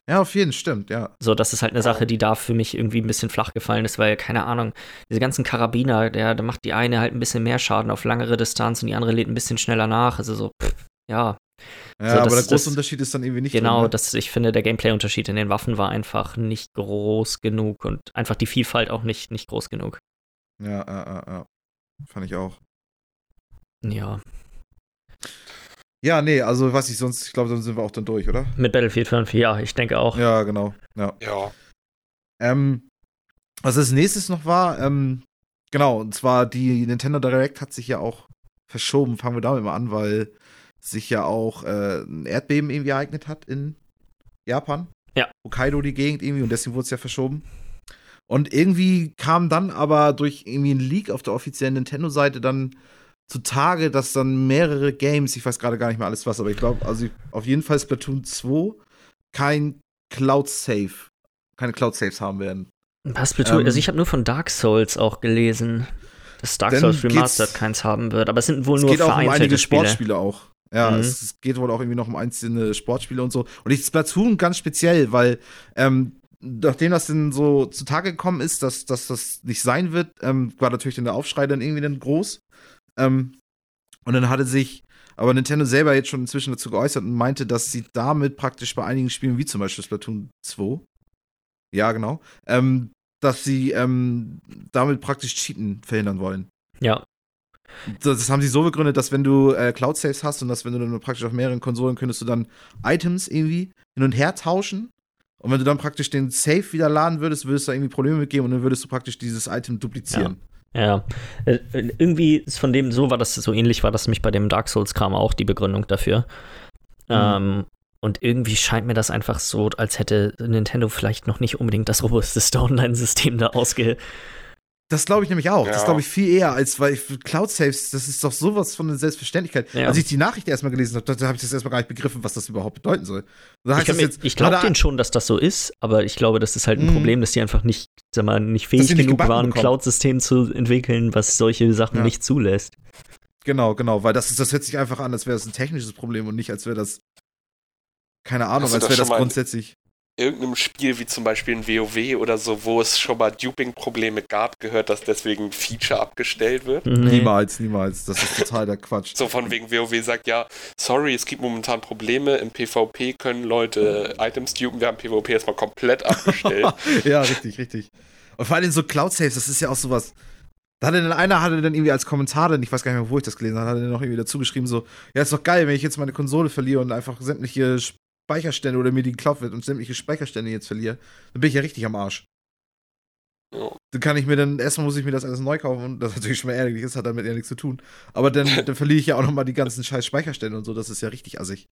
Ja, auf jeden, stimmt, ja. So, das ist halt eine Sache, die da für mich irgendwie ein bisschen flach gefallen ist, weil, keine Ahnung, diese ganzen Karabiner, der, der macht die eine halt ein bisschen mehr Schaden auf langere Distanz und die andere lädt ein bisschen schneller nach. Also so, pff, ja, Ja, So, aber das- der große das- Unterschied ist dann irgendwie nicht genau, drin, ne? das, ich finde, der Gameplay-Unterschied in den Waffen war einfach nicht groß genug und einfach die Vielfalt auch nicht, nicht groß genug. Ja, ja, ja, ja. Fand ich auch. Ja, Ja, nee, also weiß ich sonst, ich glaube, dann sind wir auch dann durch, oder? mit Battlefield 5, ja, ich denke auch. Ja, genau. Ja. Ja, Ähm, was als nächstes noch war, ähm, genau, und zwar die Nintendo Direct hat sich ja auch verschoben. Fangen wir damit mal an, weil sich ja auch äh, ein Erdbeben irgendwie ereignet hat in Japan. Ja. Hokkaido die Gegend irgendwie und deswegen wurde es ja verschoben. Und irgendwie kam dann aber durch irgendwie ein Leak auf der offiziellen Nintendo-Seite dann zutage, dass dann mehrere Games, ich weiß gerade gar nicht mehr alles was, aber ich glaube, also auf jeden Fall Splatoon 2 kein Cloud-Save, keine Cloud-Saves haben werden. Was Splatoon, Ähm, also ich habe nur von Dark Souls auch gelesen, dass Dark Souls Remastered keins haben wird, aber es sind wohl nur auch um vereinzelte einige Spiele. Sportspiele auch. Ja, Mhm. es, es geht wohl auch irgendwie noch um einzelne Sportspiele und so. Und ich Splatoon ganz speziell, weil ähm, nachdem das dann so zutage gekommen ist, dass, dass das nicht sein wird, ähm, war natürlich dann der Aufschrei dann irgendwie dann groß. Ähm, und dann hatte sich aber Nintendo selber jetzt schon inzwischen dazu geäußert und meinte, dass sie damit praktisch bei einigen Spielen, wie zum Beispiel Splatoon 2, ja, genau, ähm, dass sie ähm, damit praktisch Cheaten verhindern wollen. Ja. Das, haben sie so begründet, dass wenn du äh, Cloud Saves hast und dass wenn du dann praktisch auf mehreren Konsolen könntest du dann Items irgendwie hin und her tauschen. Und wenn du dann praktisch den Save wieder laden würdest, würdest du da irgendwie Probleme mitgeben und dann würdest du praktisch dieses Item duplizieren. Ja, äh, irgendwie ist von dem, so war das, so ähnlich war das nämlich bei dem Dark Souls-Kram auch die Begründung dafür. Mhm. Ähm, und irgendwie scheint mir das einfach so, als hätte Nintendo vielleicht noch nicht unbedingt das robusteste [LAUGHS] Online-System da ausge. Das glaube ich nämlich auch. Das Ja. glaube ich viel eher, als weil ich- Cloud Saves, das ist doch sowas von einer Selbstverständlichkeit. Ja. Als ich die Nachricht erstmal gelesen habe, da, da habe ich das erstmal gar nicht begriffen, was das überhaupt bedeuten soll. Da Ich, das jetzt, ich glaube denen schon, dass das so ist, aber ich glaube, das ist halt ein Mhm. Problem, dass die einfach nicht, sag mal, nicht fähig nicht genug waren, ein. Cloud-System zu entwickeln, was solche Sachen Ja. nicht zulässt. Genau, genau, weil das, ist, das hört sich einfach an, als wäre das ein technisches Problem und nicht, als wäre das. Keine Ahnung, als das wäre das mal- grundsätzlich. Irgendeinem Spiel wie zum Beispiel in WoW oder so, wo es schon mal Duping-Probleme gab, gehört, dass deswegen ein Feature abgestellt wird. Nee. Niemals, niemals. Das ist total der Quatsch. So von wegen WoW sagt, ja, sorry, es gibt momentan Probleme. Im PvP können Leute Items dupen. Wir haben PvP erstmal komplett abgestellt. [LAUGHS] ja, richtig, richtig. Und vor allem so Cloud Saves, das ist ja auch sowas. Da hatte dann einer hatte dann irgendwie als Kommentar, dann, ich weiß gar nicht mehr, wo ich das gelesen habe, hat er dann noch irgendwie dazu geschrieben, so, ja, ist doch geil, wenn ich jetzt meine Konsole verliere und einfach sämtliche Speicherstände oder mir die geklaut wird und sämtliche Speicherstände jetzt verliere, dann bin ich ja richtig am Arsch. Ja. Dann kann ich mir dann, erstmal muss ich mir das alles neu kaufen und das natürlich schon mal ärgerlich ist, hat damit ja nichts zu tun. Aber dann, [LAUGHS] dann verliere ich ja auch nochmal die ganzen scheiß Speicherstände und so, das ist ja richtig assig.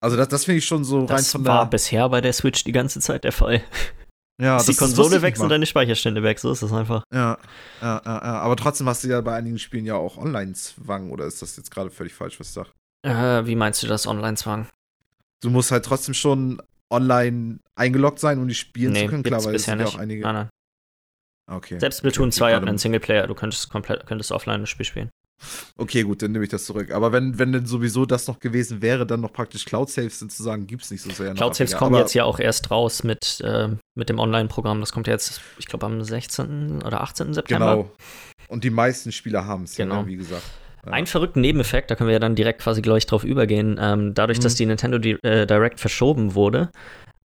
Also das, das finde ich schon so rein Das von war der. bisher bei der Switch die ganze Zeit der Fall. Ja, [LAUGHS] Ist die das- das wusste Konsole sind mal. deine Speicherstände weg, so ist das einfach. Ja, ja, ja, ja. Aber trotzdem hast du ja bei einigen Spielen ja auch Online-Zwang, oder ist das jetzt gerade völlig falsch, was ich sag? Äh, wie meinst du das Online-Zwang? Du musst halt trotzdem schon online eingeloggt sein, um die spielen zu können. Klar, weil es sind ja nicht. auch einige. Nein, nein. Okay. Selbst Splatoon okay, 2 hat einen Singleplayer, du könntest komplett, könntest offline das Spiel spielen. Okay, gut, dann nehme ich das zurück. Aber wenn, wenn denn sowieso das noch gewesen wäre, dann noch praktisch Cloud-Saves sozusagen, gibt es nicht so sehr. noch Cloud Saves Abhänger. kommen jetzt ja auch erst raus mit, äh, mit dem Online-Programm. Das kommt ja jetzt, ich glaube, am 16. oder 18. September. Genau. Und die meisten Spieler haben es, Genau. ja, wie gesagt. Ja. Ein verrückten Nebeneffekt, da können wir ja dann direkt quasi gleich drauf übergehen. Ähm, dadurch, Mhm. dass die Nintendo Di äh, Direct verschoben wurde,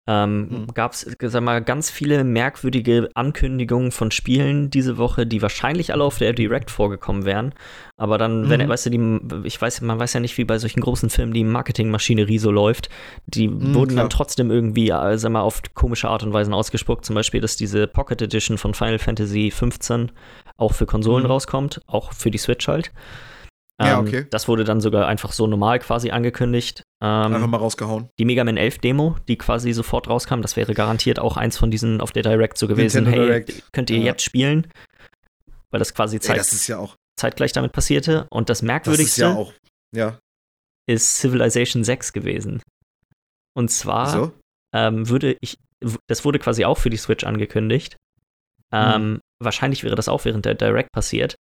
ähm, Mhm. gab es, sag mal, ganz viele merkwürdige Ankündigungen von Spielen diese Woche, die wahrscheinlich alle auf der Direct vorgekommen wären. Aber dann, wenn, Mhm. weißt du, die, ich weiß, man weiß ja nicht, wie bei solchen großen Filmen die Marketingmaschinerie so läuft. Die Mhm, wurden klar. dann trotzdem irgendwie, äh, sag mal, auf komische Art und Weise ausgespuckt. Zum Beispiel, dass diese Pocket Edition von Final Fantasy 15 auch für Konsolen Mhm. rauskommt, auch für die Switch halt. Ja, Ähm, okay. Das wurde dann sogar einfach so normal quasi angekündigt. Einfach Ähm, mal rausgehauen. die Mega Man 11 Demo, die quasi sofort rauskam, das wäre garantiert auch eins von diesen auf der Direct so gewesen. Nintendo hey, Direct. könnt ihr Ja. jetzt spielen? Weil das quasi Ey, zeit, das ist ja zeitgleich damit passierte. Und das Das ist merkwürdigste ja auch. Ja. ist Civilization 6 gewesen. Und zwar So? ähm, würde ich, das wurde quasi auch für die Switch angekündigt. Ähm, Wahrscheinlich wäre das auch während der Direct passiert.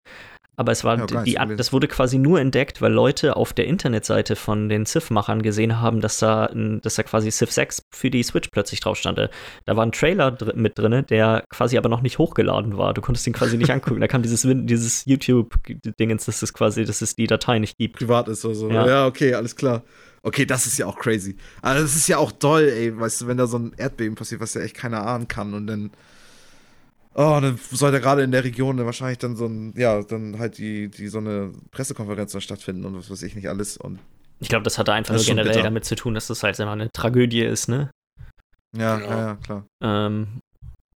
Aber es war Ja, die, gewesen. das wurde quasi nur entdeckt, weil Leute auf der Internetseite von den Civ-Machern gesehen haben, dass da, dass da quasi Civ 6 für die Switch plötzlich drauf stand. Da war ein Trailer dr mit drin, der quasi aber noch nicht hochgeladen war. Du konntest ihn quasi nicht [LAUGHS] angucken. Da kam dieses, dieses YouTube-Dingens, dass es quasi, dass es die Datei nicht gibt. privat ist oder so. Ja. Ja. okay, alles klar. Okay, das ist ja auch crazy. Also das ist ja auch toll, ey, weißt du, wenn da so ein Erdbeben passiert, was ja echt keiner ahnen kann und dann Oh, dann soll da gerade in der Region dann wahrscheinlich dann so ein, ja, dann halt die, die so eine Pressekonferenz da stattfinden und was weiß ich nicht alles. Und Ich glaube, das hatte einfach Das nur generell bitter. damit zu tun, dass das halt immer eine Tragödie ist, ne? ja, Ja. ja, ja, klar. Ähm,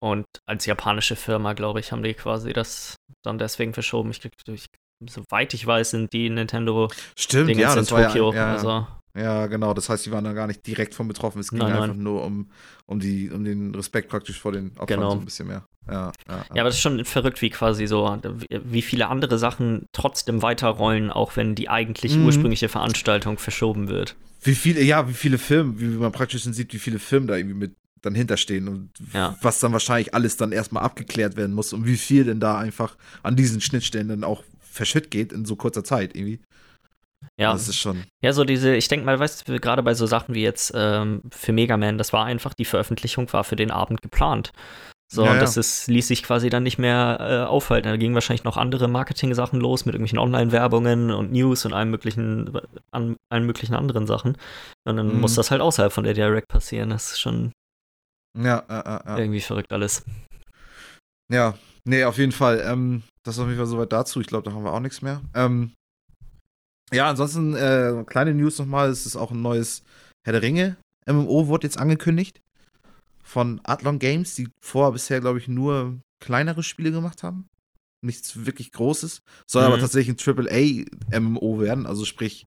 und als japanische Firma, glaube ich, haben die quasi das dann deswegen verschoben. Ich, ich, soweit ich weiß, sind die Nintendo Stimmt, Dinge ja, in das war Tokio. ja, ja, Also, ja, genau. Das heißt, die waren da gar nicht direkt von betroffen. Es ging Nein, einfach nein. nur um, um, die, um den Respekt praktisch vor den Opfern Genau. so ein bisschen mehr. Ja, ja, ja, aber das ist schon verrückt, wie quasi so, wie, viele andere Sachen trotzdem weiterrollen, auch wenn die eigentlich Mhm. ursprüngliche Veranstaltung verschoben wird. Wie viele, ja, wie viele Filme, wie man praktisch dann sieht, wie viele Filme da irgendwie mit dann hinterstehen und Ja. was dann wahrscheinlich alles dann erstmal abgeklärt werden muss und wie viel denn da einfach an diesen Schnittstellen dann auch verschütt geht in so kurzer Zeit irgendwie. Ja, Das ist schon. ja, so diese, ich denke mal, weißt du, gerade bei so Sachen wie jetzt ähm, für Mega Man, das war einfach, die Veröffentlichung war für den Abend geplant. So, Ja, und das ist, ließ sich quasi dann nicht mehr äh, aufhalten. Da gingen wahrscheinlich noch andere Marketing-Sachen los mit irgendwelchen Online-Werbungen und News und allen möglichen, an, allen möglichen anderen Sachen. Und dann Mhm. muss das halt außerhalb von der Direct passieren. Das ist schon Ja, ja, ja, ja. irgendwie verrückt alles. ja. Nee, auf jeden Fall. Ähm, das ist auf jeden Fall soweit dazu. Ich glaube, da haben wir auch nichts mehr. Ähm, ja, ansonsten, äh, kleine News nochmal: Es ist auch ein neues Herr der Ringe MMO, wurde jetzt angekündigt. Von Adlon Games, die vorher bisher, glaube ich, nur kleinere Spiele gemacht haben. Nichts wirklich Großes. Soll Mhm. aber tatsächlich ein AAA-MMO werden. Also sprich,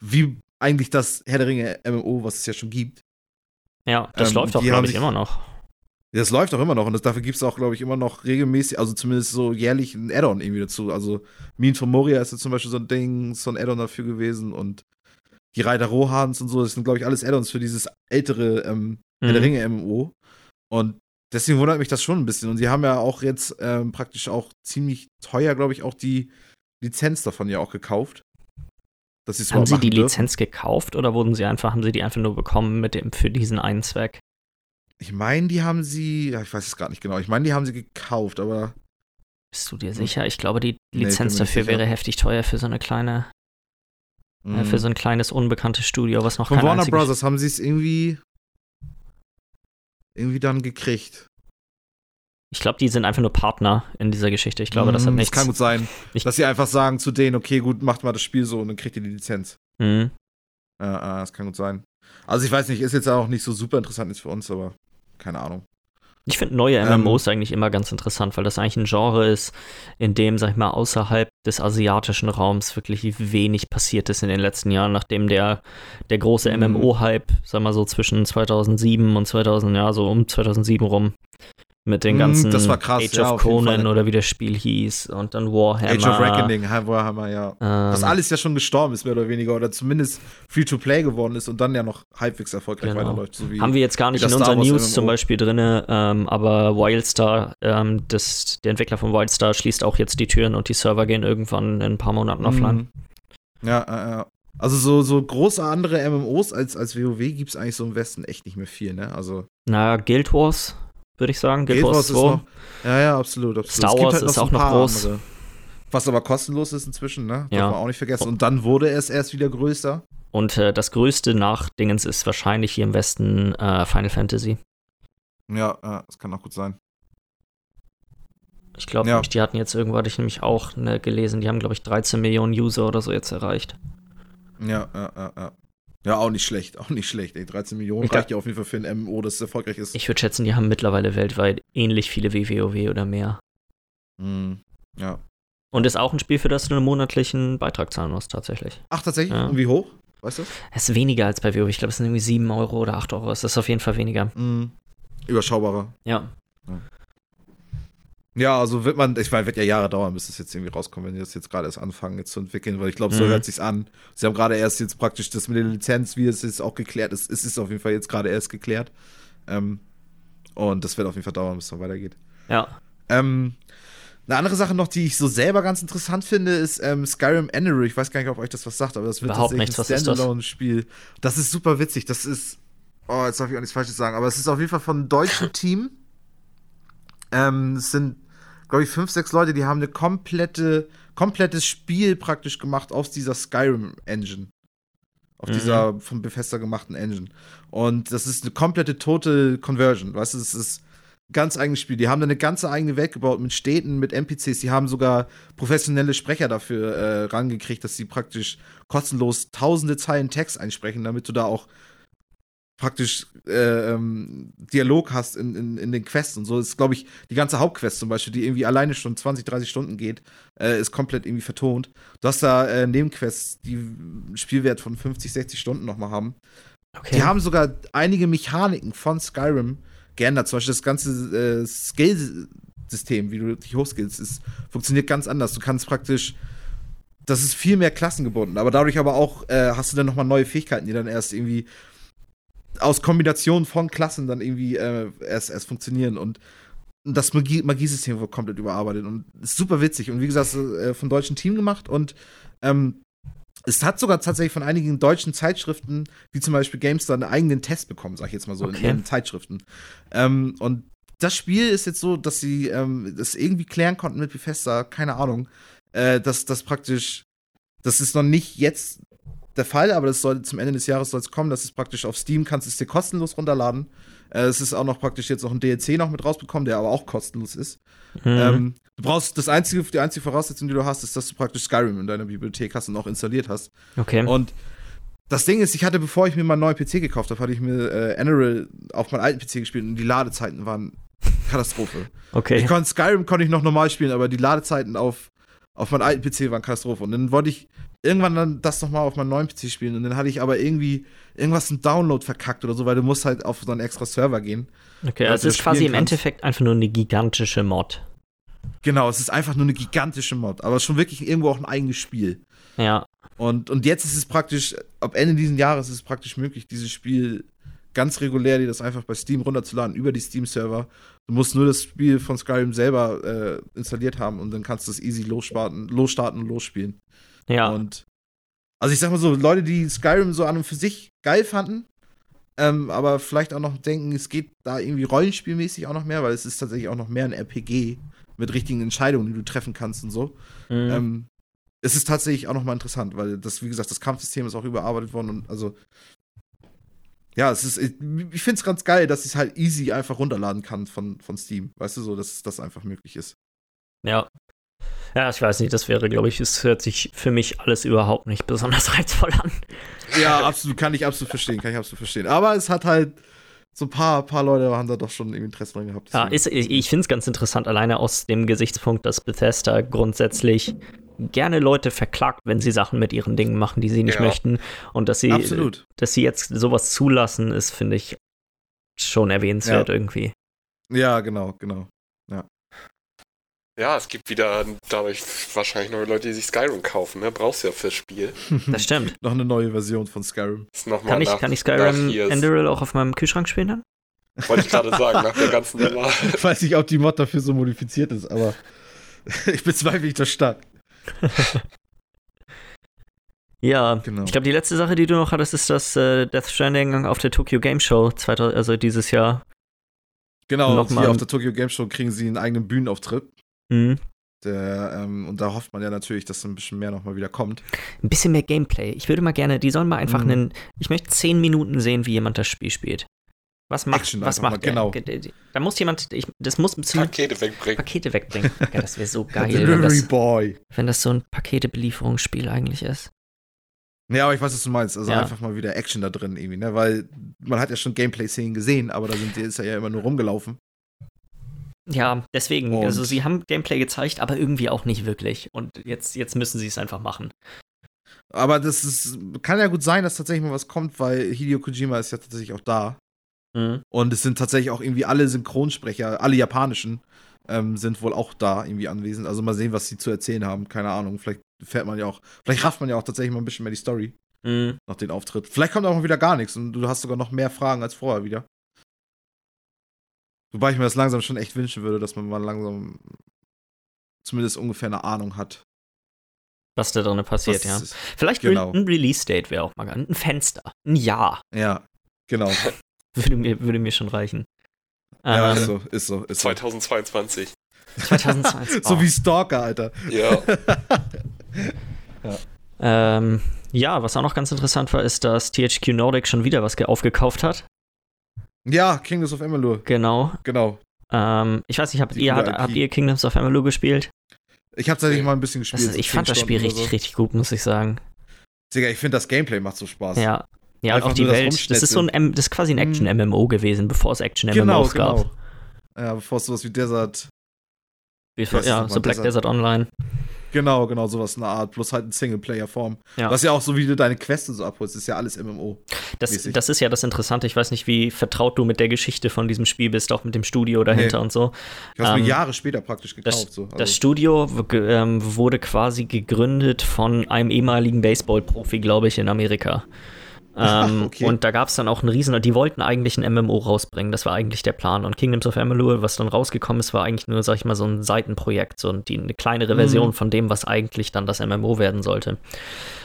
wie eigentlich das Herr der Ringe MMO, was es ja schon gibt. Ja, das Ähm, läuft doch, die glaube ich, immer noch. Das läuft auch immer noch und das, dafür gibt es auch, glaube ich, immer noch regelmäßig, also zumindest so jährlich ein Add-on irgendwie dazu. Also Minen von Moria ist jetzt zum Beispiel so ein Ding, so ein Add-on dafür gewesen und die Reiter Rohans und so, das sind, glaube ich, alles Add-ons für dieses ältere ähm, Herr der Mhm. Ringe MMO. Und deswegen wundert mich das schon ein bisschen. Und sie haben ja auch jetzt ähm, praktisch auch ziemlich teuer, glaube ich, auch die Lizenz davon ja auch gekauft. Dass sie Haben Sie die dürfen. Lizenz gekauft oder wurden sie einfach, haben Sie die einfach nur bekommen mit dem, für diesen einen Zweck? Ich meine, die haben sie, ja, ich weiß es gerade nicht genau, ich meine, die haben sie gekauft, aber Bist du dir sicher? Ich glaube, die Hm. Lizenz nicht dafür sicher. wäre heftig teuer für so eine kleine, äh, für mh. so ein kleines unbekanntes Studio, was noch Von kein Warner einziges- Brothers haben sie es irgendwie irgendwie dann gekriegt. Ich glaube, die sind einfach nur Partner in dieser Geschichte. Ich glaube, das hat Mm, nichts. kann gut sein, [LAUGHS] Ich- dass sie einfach sagen zu denen, okay, gut, macht mal das Spiel so und dann kriegt ihr die Lizenz. Mhm. Ja, ja, das kann gut sein. Also ich weiß nicht, ist jetzt auch nicht so super interessant jetzt für uns, aber keine Ahnung. Ich finde neue Ähm, MMOs eigentlich immer ganz interessant, weil das eigentlich ein Genre ist, in dem, sag ich mal, außerhalb des asiatischen Raums wirklich wenig passiert ist in den letzten Jahren, nachdem der, der große. MMO-Hype, sag mal so zwischen 2007 und 2000, ja, so um 2007 rum, mit den Mm, ganzen das war krass, Age ja, of Conan oder wie das Spiel hieß und dann Warhammer. Age of Reckoning, Warhammer, ja. Ähm, Was alles ja schon gestorben ist, mehr oder weniger, oder zumindest Free-to-Play geworden ist und dann ja noch halbwegs erfolgreich Genau. weiterläuft. So wie Haben wir jetzt gar nicht in unseren News MMO. zum Beispiel drin, ähm, aber Wildstar, ähm, das, der Entwickler von Wildstar, schließt auch jetzt die Türen und die Server gehen irgendwann in ein paar Monaten offline. Mhm. Ja, ja, ja. Also so, so große andere MMOs als, als WoW gibt es eigentlich so im Westen echt nicht mehr viel, ne? Also Na, Guild Wars, würde ich sagen. Guild, Wars Wars 2. ist noch, ja, ja, absolut, absolut. Star Wars halt ist auch noch groß. andere. Was aber kostenlos ist inzwischen, ne? Ja. Darf man auch nicht vergessen. Und dann wurde es erst wieder größer. Und äh, das größte nach Dingens ist wahrscheinlich hier im Westen äh, Final Fantasy. Ja, ja, das kann auch gut sein. Ich glaube, Ja. die hatten jetzt irgendwo, hatte ich nämlich auch ne, gelesen, die haben, glaube ich, 13 Millionen User oder so jetzt erreicht. Ja, ja, ja, ja. Ja, auch nicht schlecht, [LAUGHS] auch nicht schlecht. Ey, 13 Millionen reicht ja auf jeden Fall für ein MMO, das erfolgreich ist. Ich würde schätzen, die haben mittlerweile weltweit ähnlich viele wie WoW oder mehr. Mhm. Ja. Und ist auch ein Spiel, für das du einen monatlichen Beitrag zahlen musst, tatsächlich. Ach, tatsächlich? Ja. Und wie hoch? Weißt du? Es ist weniger als bei WoW. Ich glaube, es sind irgendwie 7 Euro oder 8 Euro. Es ist auf jeden Fall weniger. Mhm. Überschaubarer. Ja. Ja, also wird man, ich meine, wird ja Jahre dauern, bis es jetzt irgendwie rauskommt, wenn die das jetzt gerade erst anfangen jetzt zu entwickeln, weil ich glaube, so Mhm. hört sich's an. Sie haben gerade erst jetzt praktisch das mit der Lizenz, wie es jetzt auch geklärt ist, es ist auf jeden Fall jetzt gerade erst geklärt. Ähm, und das wird auf jeden Fall dauern, bis es dann weitergeht. Ja. Ähm, eine andere Sache noch, die ich so selber ganz interessant finde, ist ähm, Skyrim Endery. Ich weiß gar nicht, ob euch das was sagt, aber das wird Überhaupt tatsächlich nichts. Ein ist das? Standalone-Spiel. Das ist super witzig. Das ist, oh, jetzt darf ich auch nichts Falsches sagen, aber es ist auf jeden Fall von einem deutschen [LAUGHS] Team. Ähm, es sind, glaube ich, fünf, sechs Leute, die haben eine komplette, komplettes Spiel praktisch gemacht aus dieser Skyrim-Engine. Auf Mhm. dieser von Bethesda gemachten Engine. Und das ist eine komplette Total Conversion. Weißt du, es ist ein ganz eigenes Spiel. Die haben da eine ganze eigene Welt gebaut mit Städten, mit NPCs. Die haben sogar professionelle Sprecher dafür äh, rangekriegt, dass sie praktisch kostenlos tausende Zeilen Text einsprechen, damit du da auch praktisch äh, ähm, Dialog hast in, in, in den Quests und so. Das ist, glaube ich, die ganze Hauptquest zum Beispiel, die irgendwie alleine schon 20, 30 Stunden geht, äh, ist komplett irgendwie vertont. Du hast da äh, Nebenquests, die einen Spielwert von 50, 60 Stunden nochmal haben. Okay. Die haben sogar einige Mechaniken von Skyrim geändert. Zum Beispiel das ganze äh, Skill-System, wie du dich hochskillst, ist, funktioniert ganz anders. Du kannst praktisch, das ist viel mehr klassengebunden, aber dadurch aber auch äh, hast du dann nochmal neue Fähigkeiten, die dann erst irgendwie aus Kombinationen von Klassen dann irgendwie äh, erst, erst funktionieren und das Magie Magiesystem wird komplett überarbeitet und ist super witzig und wie gesagt, äh, vom deutschen Team gemacht und ähm, es hat sogar tatsächlich von einigen deutschen Zeitschriften, wie zum Beispiel GameStar, einen eigenen Test bekommen, sag ich jetzt mal so, in Okay. ihren Zeitschriften. Ähm, und das Spiel ist jetzt so, dass sie ähm, das irgendwie klären konnten mit Bethesda, keine Ahnung, äh, dass das praktisch, das ist noch nicht jetzt der Fall, aber das soll zum Ende des Jahres soll es kommen, dass es praktisch auf Steam kannst du es dir kostenlos runterladen. Äh, es ist auch noch praktisch jetzt noch ein DLC noch mit rausbekommen, der aber auch kostenlos ist. Mhm. Ähm, Du brauchst das einzige, die einzige Voraussetzung, die du hast, ist, dass du praktisch Skyrim in deiner Bibliothek hast und auch installiert hast. Okay. Und das Ding ist, ich hatte, bevor ich mir meinen neuen PC gekauft habe, hatte ich mir äh, Eneral auf meinem alten PC gespielt und die Ladezeiten waren Katastrophe. okay. Ich konnte Skyrim konnte ich noch normal spielen, aber die Ladezeiten auf, auf meinem alten PC waren Katastrophe. Und dann wollte ich irgendwann dann das nochmal auf meinem neuen PC spielen. Und dann hatte ich aber irgendwie irgendwas im Download verkackt oder so, weil du musst halt auf so einen extra Server gehen. okay, also es ist quasi im kannst. Endeffekt einfach nur eine gigantische Mod. Genau, es ist einfach nur eine gigantische Mod, aber schon wirklich irgendwo auch ein eigenes Spiel. Ja. Und, und jetzt ist es praktisch, ab Ende dieses Jahres ist es praktisch möglich, dieses Spiel ganz regulär, dir das einfach bei Steam runterzuladen, über die Steam-Server. Du musst nur das Spiel von Skyrim selber äh, installiert haben und dann kannst du es easy losstarten, losstarten und losspielen. Ja. Und also ich sag mal so, Leute, die Skyrim so an und für sich geil fanden, ähm, aber vielleicht auch noch denken, es geht da irgendwie rollenspielmäßig auch noch mehr, weil es ist tatsächlich auch noch mehr ein RPG mit richtigen Entscheidungen, die du treffen kannst und so. Mhm. Ähm, es ist tatsächlich auch nochmal interessant, weil das, wie gesagt, das Kampfsystem ist auch überarbeitet worden und also. Ja, es ist, ich, finde es ganz geil, dass ich es halt easy einfach runterladen kann von, von Steam. Weißt du so, dass das einfach möglich ist. Ja. Ja, ich weiß nicht, das wäre, glaube ich, es hört sich für mich alles überhaupt nicht besonders [LAUGHS] reizvoll an. Ja, absolut, kann ich absolut verstehen, kann ich absolut verstehen. Aber es hat halt so ein paar, paar Leute haben da doch schon Interesse dran gehabt. Ja, ist, ich ich finde es ganz interessant, alleine aus dem Gesichtspunkt, dass Bethesda grundsätzlich gerne Leute verklagt, wenn sie Sachen mit ihren Dingen machen, die sie nicht Ja. möchten. Und dass sie, absolut. dass sie jetzt sowas zulassen, ist, finde ich, schon erwähnenswert Ja. irgendwie. Ja, genau, genau. Ja, es gibt wieder dadurch wahrscheinlich neue Leute, die sich Skyrim kaufen, ne? Brauchst du ja fürs Spiel. Das stimmt. [LAUGHS] Noch eine neue Version von Skyrim. Ist noch mal Kann ich, nach, kann ich Skyrim Enderal auch auf meinem Kühlschrank spielen dann? Wollte ich gerade sagen, nach der ganzen [LAUGHS] Nummer. Ich weiß nicht, ob die Mod dafür so modifiziert ist, aber [LAUGHS] ich bezweifle ich das stark. [LAUGHS] Ja, Genau. ich glaube, die letzte Sache, die du noch hattest, ist das äh, Death Stranding auf der Tokyo Game Show, 2000, also dieses Jahr. Genau, Noch hier auf der Tokyo Game Show kriegen sie einen eigenen Bühnenauftritt. Mhm. Der, ähm, und da hofft man ja natürlich, dass ein bisschen mehr nochmal wieder kommt. Ein bisschen mehr Gameplay. Ich würde mal gerne, die sollen mal einfach Mhm. einen, ich möchte zehn Minuten sehen, wie jemand das Spiel spielt. Was macht, Action was macht mal, der? genau. Da muss jemand, ich, das muss ein bisschen Pakete wegbringen. Pakete wegbringen. [LAUGHS] Ja, das wäre so geil, wenn Delivery das, Boy. wenn das so ein Paketebelieferungsspiel eigentlich ist. Ja, aber ich weiß, was du meinst. Also Ja. einfach mal wieder Action da drin irgendwie, ne? Weil man hat ja schon Gameplay-Szenen gesehen, aber da sind, ist er ja immer nur rumgelaufen. Ja, deswegen, Und- also sie haben Gameplay gezeigt, aber irgendwie auch nicht wirklich. Und jetzt, jetzt müssen sie es einfach machen. Aber das ist, kann ja gut sein, dass tatsächlich mal was kommt, weil Hideo Kojima ist ja tatsächlich auch da. Mhm. Und es sind tatsächlich auch irgendwie alle Synchronsprecher, alle japanischen, ähm, sind wohl auch da irgendwie anwesend. Also mal sehen, was sie zu erzählen haben. Keine Ahnung. Vielleicht fährt man ja auch, vielleicht rafft man ja auch tatsächlich mal ein bisschen mehr die Story Mhm. nach den Auftritt. Vielleicht kommt auch mal wieder gar nichts und du hast sogar noch mehr Fragen als vorher wieder. Wobei ich mir das langsam schon echt wünschen würde, dass man mal langsam zumindest ungefähr eine Ahnung hat. Was da drin passiert, ja. Vielleicht genau. ein Release-Date wäre auch mal geil. Ein Fenster. Ein Jahr. Ja, genau. [LAUGHS] Würde mir, würde mir schon reichen. Ja, Ähm, ist so, ist so, ist so. 2022. 2020. So Oh. wie Stalker, Alter. Ja. Ähm, ja, was auch noch ganz interessant war, ist, dass THQ Nordic schon wieder was ge- aufgekauft hat. Ja, Kingdoms of Amalur, Genau. genau. Ähm, ich weiß nicht, habt ihr, coole habt, ihr Kingdoms of Amalur gespielt? Ich habe tatsächlich mal ein bisschen Das gespielt. ist, ich 10 fand das Spiel Stunden richtig, so. richtig gut, muss ich sagen. Digga, ich finde das Gameplay macht so Spaß. Ja. Ja, und Einfach auch die nur das Welt. Das ist so ein, das ist quasi ein Mhm. Action-MMO gewesen, bevor es Action-MMOs genau, gab. genau. Ja, bevor es sowas wie Desert. Bevor, Ja, ja, das so Black Desert- Desert Online. Genau, genau, sowas in der Art. Bloß halt in Singleplayer-Form. Ja. Was ja auch so, wie du deine Quests so abholst, ist ja alles MMO. Das, das ist ja das Interessante. Ich weiß nicht, wie vertraut du mit der Geschichte von diesem Spiel bist, auch mit dem Studio dahinter Nee. und so. Ich habe Ähm, mir Jahre später praktisch gekauft. so. Also, Das Studio ähm, wurde quasi gegründet von einem ehemaligen Baseball-Profi, glaube ich, in Amerika. Ähm, [LAUGHS] Okay. Und da gab es dann auch einen riesen, die wollten eigentlich ein MMO rausbringen, das war eigentlich der Plan. Und Kingdoms of Amalur, was dann rausgekommen ist, war eigentlich nur, sag ich mal, so ein Seitenprojekt, so die, eine kleinere Mhm. Version von dem, was eigentlich dann das MMO werden sollte.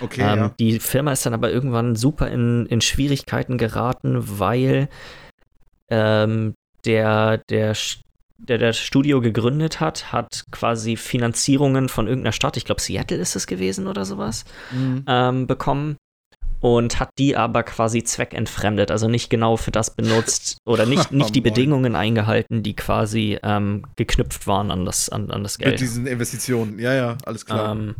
okay, ähm, ja. Die Firma ist dann aber irgendwann super in, in Schwierigkeiten geraten, weil ähm, der, der, der das Studio gegründet hat, hat quasi Finanzierungen von irgendeiner Stadt, ich glaube Seattle ist es gewesen oder sowas, Mhm. ähm, bekommen. Und hat die aber quasi zweckentfremdet, also nicht genau für das benutzt [LAUGHS] oder nicht, nicht die. Bedingungen eingehalten, die quasi ähm, geknüpft waren an das, an, an das Mit Geld. diesen Investitionen. Ja, ja, alles klar. Ähm,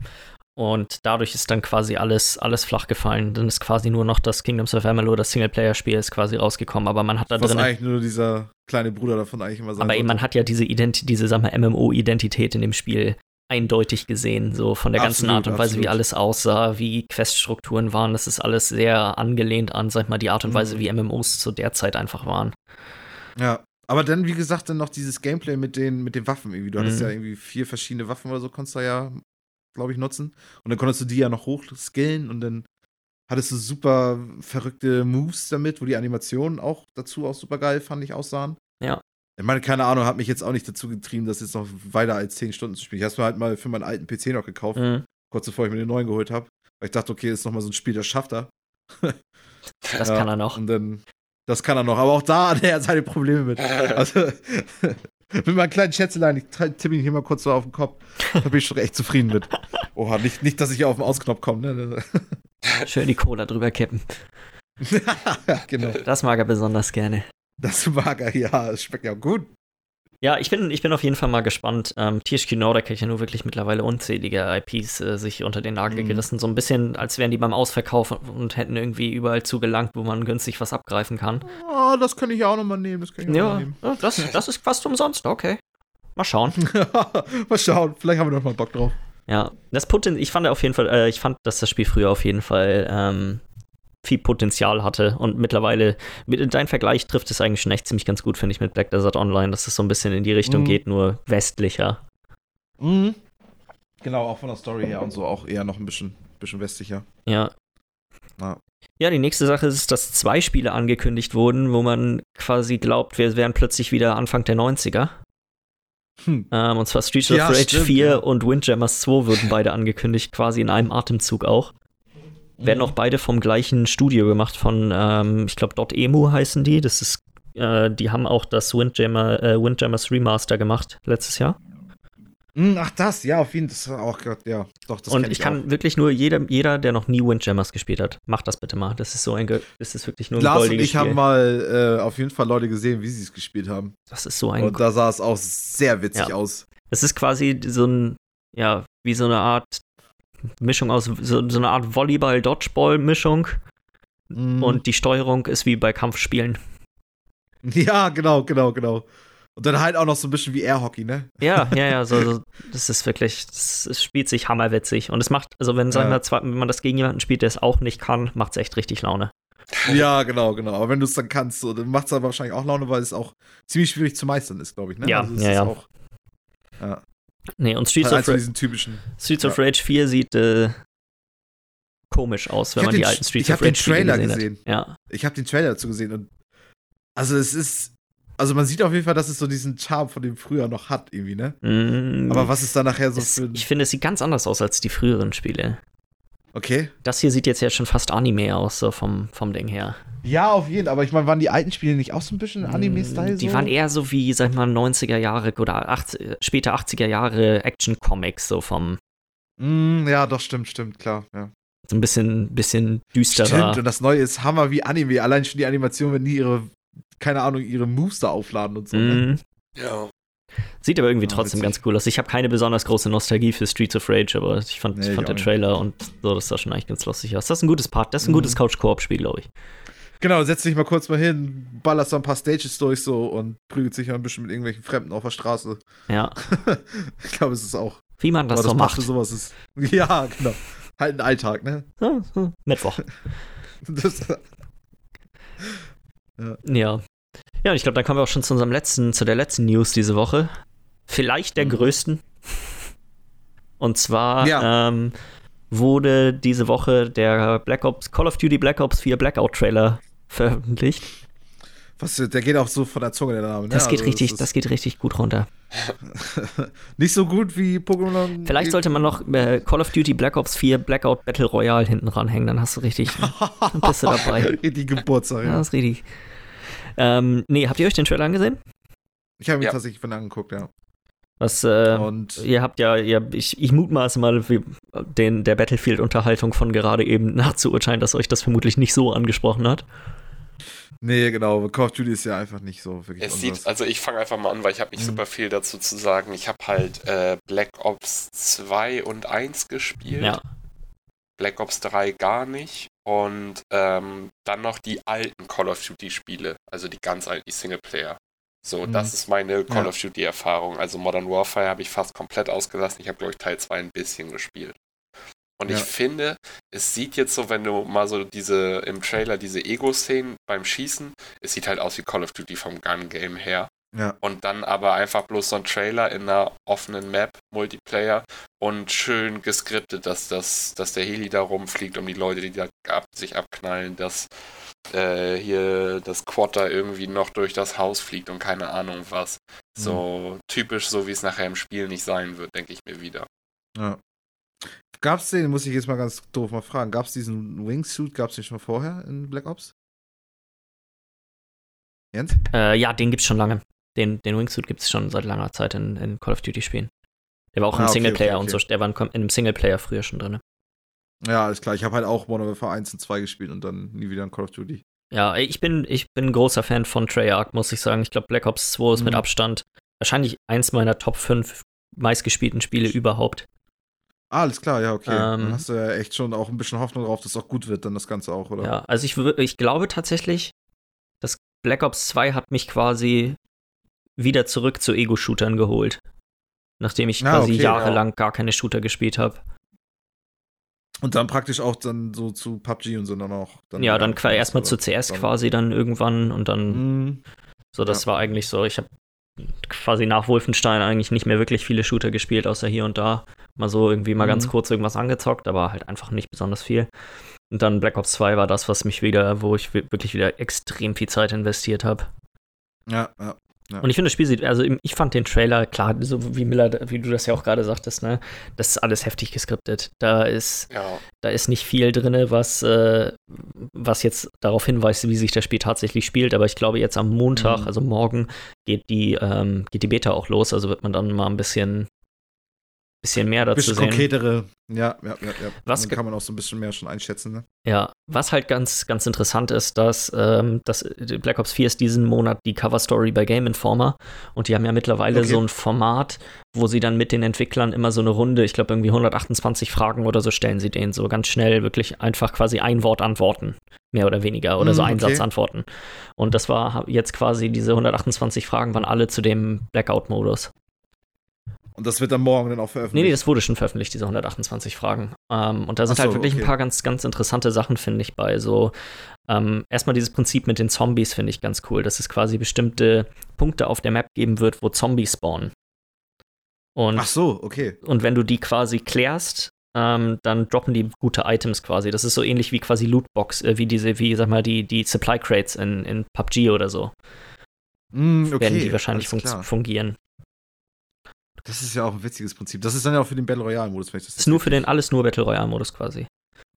und dadurch ist dann quasi alles, alles flach gefallen. Dann ist quasi nur noch das Kingdoms of Amalur, das Singleplayer-Spiel, ist quasi rausgekommen. Aber man hat da Was drin. eigentlich nur dieser kleine Bruder davon eigentlich immer sein Aber eben, man hat ja diese, diese MMO-Identität in dem Spiel eindeutig gesehen, so von der ganzen Absolut, Art und Weise, wie absolut. alles aussah, wie Queststrukturen waren. Das ist alles sehr angelehnt an, sag ich mal, die Art und Weise, Mhm. wie MMOs zu der Zeit einfach waren. Ja. Aber dann, wie gesagt, dann noch dieses Gameplay mit den, mit den Waffen irgendwie. Du hattest Mhm. ja irgendwie vier verschiedene Waffen oder so, konntest du ja, glaube ich, nutzen. Und dann konntest du die ja noch hochskillen und dann hattest du super verrückte Moves damit, wo die Animationen auch dazu auch super geil, fand ich, aussahen. Ja. Ich meine, keine Ahnung, hat mich jetzt auch nicht dazu getrieben, das jetzt noch weiter als 10 Stunden zu spielen. Ich habe es mir halt mal für meinen alten PC noch gekauft, Mhm. kurz bevor ich mir den neuen geholt habe. Weil ich dachte, okay, das ist nochmal so ein Spiel, das schafft er. [LAUGHS] Das Ja, kann er noch. Und dann, das kann er noch. Aber auch da hat er seine Probleme mit. [LAUGHS] Also, [LAUGHS] mit meinem kleinen Schätzelein, ich tippe ihn hier mal kurz so auf den Kopf. Da bin ich schon echt zufrieden mit. Oha, nicht, nicht dass ich hier auf den Ausknopf komme, ne? Schön die Cola drüber kippen. genau. Das mag er besonders gerne. Das mag er, ja. Es schmeckt ja gut. Ja, ich bin, ich bin auf jeden Fall mal gespannt. Ähm, THQ Nordic hat ja nur wirklich mittlerweile unzählige IPs äh, sich unter den Nagel Mhm. gerissen. So ein bisschen, als wären die beim Ausverkauf und hätten irgendwie überall zugelangt, wo man günstig was abgreifen kann. Oh, das kann ich ja auch nochmal nehmen. Das kann ich auch Ja, mal nehmen. das, das ist fast umsonst, okay. Mal schauen. [LAUGHS] mal schauen, vielleicht haben wir noch mal Bock drauf. Ja, das Poten ich fand auf jeden Fall, äh, ich fand, dass das Spiel früher auf jeden Fall ähm, viel Potenzial hatte und mittlerweile, mit, dein Vergleich trifft es eigentlich schon echt ziemlich ganz gut, finde ich, mit Black Desert Online, dass es so ein bisschen in die Richtung Mhm. geht, nur westlicher. Mhm. Genau, auch von der Story her und so auch eher noch ein bisschen, bisschen westlicher. Ja. Ja. Ja, die nächste Sache ist, dass zwei Spiele angekündigt wurden, wo man quasi glaubt, wir wären plötzlich wieder Anfang der 90er. Hm. Ähm, und zwar Streets of Ja, Rage stimmt, 4 ja. und Windjammers 2 wurden beide angekündigt, quasi in einem Atemzug auch. Werden auch beide vom gleichen Studio gemacht, von, ähm, ich glaube, Dot Emu heißen die. Das ist, äh, die haben auch das Windjammer, äh, Windjammers Remaster gemacht letztes Jahr. Mhm, Ach, das, ja, auf jeden Fall. Das war auch ja, doch, das und kenn ich kann auch. wirklich nur, jeder, jeder, der noch nie Windjammers gespielt hat, macht das bitte mal. Das ist so ein, das ist wirklich nur ein Lars und ich Spiel. haben mal äh, auf jeden Fall Leute gesehen, wie sie es gespielt haben. das ist so ein Und da sah es auch sehr witzig Ja. aus. Es ist quasi so ein, ja, wie so eine Art Mischung aus, so, so eine Art Volleyball-Dodgeball-Mischung. Mhm. Und die Steuerung ist wie bei Kampfspielen. [LAUGHS] ja, genau, genau, genau. Und dann halt auch noch so ein bisschen wie Airhockey, ne? Ja, [LAUGHS] ja, ja, so, so, das ist wirklich, das, es spielt sich hammerwitzig. Und es macht, also wenn, Ja. wir, wenn man das gegen jemanden spielt, der es auch nicht kann, macht es echt richtig Laune. ja, genau, genau. Aber wenn du es dann kannst, so, dann macht es aber wahrscheinlich auch Laune, weil es auch ziemlich schwierig zu meistern ist, glaube ich, ne? Ja, es ja, ist ja. Auch, ja. Nee, und Streets, Halt of, typischen. Streets of ja. Rage 4 sieht äh, komisch aus, wenn Ich man die den- alten Streets ich of hab den Rage Spiele Trailer gesehen, gesehen. Ja. Ich habe den Trailer dazu gesehen und also es ist, also man sieht auf jeden Fall, dass es so diesen Charme von dem früher noch hat, irgendwie, ne? Mm, Aber was ist da nachher so es, für. ich finde, es sieht ganz anders aus als die früheren Spiele. Okay. Das hier sieht jetzt ja schon fast Anime aus, so vom, vom Ding her. Ja, auf jeden Fall. Aber ich meine, waren die alten Spiele nicht auch so ein bisschen Anime-Style? Mm, Die so? waren eher so wie, sag ich mal, 90er Jahre oder 80, später 80er Jahre Action-Comics, so vom, Mm, ja, doch, stimmt, stimmt, klar. Ja. so ein bisschen, bisschen düsterer. Stimmt, und das Neue ist Hammer wie Anime. Allein schon die Animation, wenn die ihre, keine Ahnung, ihre Moves da aufladen und so. Ne? Mm, Ja. Sieht aber irgendwie Ah, trotzdem witzig. ganz cool aus. Ich habe keine besonders große Nostalgie für Streets of Rage, aber ich fand, Nee, ich fand der nicht. Trailer und so, das sah schon eigentlich ganz lustig aus. Das ist ein gutes Part, das ist ein Mhm. gutes Couch-Koop-Spiel, glaube ich. Genau, setz dich mal kurz mal hin, ballerst da ein paar Stages durch so und prügelt sich mal ein bisschen mit irgendwelchen Fremden auf der Straße. Ja, [LAUGHS] ich glaube, es ist auch. wie man das so macht. sowas ist. [LAUGHS] Ja, genau. Halt ein Alltag, ne? Ja, so, Mittwoch. [LAUGHS] Das, Ja. Ja, und ich glaube, dann kommen wir auch schon zu unserem letzten, zu der letzten News diese Woche. Vielleicht der Mhm. größten. Und zwar Ja. ähm, wurde diese Woche der Black Ops, Call of Duty Black Ops 4 Blackout Trailer veröffentlicht. was, der geht auch so von der Zunge, der Name. Ne? Das geht Also, richtig, ist das geht richtig gut runter. [LAUGHS] nicht so gut wie Pokémon. Vielleicht sollte man noch äh, Call of Duty Black Ops 4 Blackout Battle Royale hinten ranhängen, dann hast du richtig, [LAUGHS] bist du dabei. Richtig Geburtstag, Ja, ja. das ist richtig. Ähm, nee, habt ihr euch den Trailer angesehen? Ich habe ihn Ja. tatsächlich von angeguckt, ja. Was, äh, und ihr habt ja, ihr, ich, ich mutmaße mal, wie, den, der Battlefield-Unterhaltung von gerade eben [LAUGHS] nachzuurteilen, dass euch das vermutlich nicht so angesprochen hat. Nee, genau. Call of Duty ist ja einfach nicht so wirklich. Es sieht, also ich fange einfach mal an, weil ich habe nicht mhm. super viel dazu zu sagen. Ich habe halt äh, Black Ops 2 und 1 gespielt. Ja. Black Ops 3 gar nicht. Und ähm, dann noch die alten Call of Duty-Spiele, also die ganz alten, die Singleplayer. So, mhm. das ist meine Call ja. of Duty-Erfahrung. Also Modern Warfare habe ich fast komplett ausgelassen. Ich habe, glaube ich, Teil 2 ein bisschen gespielt. Und ja. ich finde, es sieht jetzt so, wenn du mal so diese im Trailer diese Ego-Szenen beim Schießen, es sieht halt aus wie Call of Duty vom Gun-Game her. Ja. Und dann aber einfach bloß so ein Trailer in einer offenen Map, Multiplayer und schön geskriptet, dass, das, dass der Heli da rumfliegt, um die Leute, die da ab, sich abknallen, dass äh, hier das Quad da irgendwie noch durch das Haus fliegt und keine Ahnung was. Mhm. So typisch, so wie es nachher im Spiel nicht sein wird, denke ich mir wieder. Ja. Gab es den, muss ich jetzt mal ganz doof mal fragen, gab es diesen Wingsuit, gab es den schon vorher in Black Ops? Jens? Äh, ja, den gibt es schon lange. Den, den Wingsuit gibt es schon seit langer Zeit in, in Call of Duty-Spielen. Der war auch ah, im Singleplayer okay, okay, okay. und so, der war in einem Singleplayer früher schon drin. Ja, alles klar. Ich habe halt auch Modern Warfare 1 und 2 gespielt und dann nie wieder in Call of Duty. Ja, ich bin, ich bin ein großer Fan von Treyarch, muss ich sagen. Ich glaube, Black Ops 2 ist mhm. mit Abstand wahrscheinlich eins meiner Top 5 meistgespielten Spiele überhaupt. Ah, alles klar, ja, okay. Ähm, dann hast du ja echt schon auch ein bisschen Hoffnung drauf, dass es auch gut wird, dann das Ganze auch, oder? Ja, also ich, ich glaube tatsächlich, dass Black Ops 2 hat mich quasi wieder zurück zu Ego-Shootern geholt. Nachdem ich ah, quasi okay, jahrelang ja. gar keine Shooter gespielt habe. Und dann praktisch auch dann so zu PUBG und so dann auch. Dann ja, dann erstmal zu CS dann. quasi dann irgendwann und dann. Mhm. So, das ja. war eigentlich so. Ich habe quasi nach Wolfenstein eigentlich nicht mehr wirklich viele Shooter gespielt, außer hier und da. Mal so irgendwie mal mhm. ganz kurz irgendwas angezockt, aber halt einfach nicht besonders viel. Und dann Black Ops 2 war das, was mich wieder, wo ich wirklich wieder extrem viel Zeit investiert habe. Ja, ja. Ja. Und ich finde, das Spiel sieht, also ich fand den Trailer, klar, so wie Miller, wie du das ja auch gerade sagtest, ne, das ist alles heftig geskriptet. Da ist, ja. da ist nicht viel drin, was, äh, was jetzt darauf hinweist, wie sich das Spiel tatsächlich spielt. Aber ich glaube, jetzt am Montag, mhm. also morgen, geht die, ähm, geht die Beta auch los. Also wird man dann mal ein bisschen bisschen mehr dazu bisschen sehen. konkretere, ja, ja, ja, ja. Was Dann kann man auch so ein bisschen mehr schon einschätzen, ne? Ja, was halt ganz, ganz interessant ist, dass, ähm, dass Black Ops 4 ist diesen Monat die Cover Story bei Game Informer und die haben ja mittlerweile okay. so ein Format, wo sie dann mit den Entwicklern immer so eine Runde, ich glaube irgendwie 128 Fragen oder so stellen sie denen so ganz schnell wirklich einfach quasi ein Wort antworten, mehr oder weniger oder mm, so ein okay. Satz antworten. Und das war jetzt quasi diese 128 Fragen waren alle zu dem Blackout-Modus. Und das wird dann morgen dann auch veröffentlicht? Nee, nee, das wurde schon veröffentlicht, diese 128 Fragen. Ähm, und da sind so, halt wirklich okay. ein paar ganz, ganz interessante Sachen, finde ich, bei. So, ähm, erstmal dieses Prinzip mit den Zombies finde ich ganz cool, dass es quasi bestimmte Punkte auf der Map geben wird, wo Zombies spawnen. Und, Ach so, okay. Und wenn du die quasi klärst, ähm, dann droppen die gute Items quasi. Das ist so ähnlich wie quasi Lootbox, äh, wie diese, wie, sag mal, die, die Supply Crates in, in PUBG oder so. Mm, okay, werden die wahrscheinlich fun fungieren. Das ist ja auch ein witziges Prinzip. Das ist dann ja auch für den Battle Royale-Modus, das Ist nur für den alles nur Battle Royale-Modus quasi.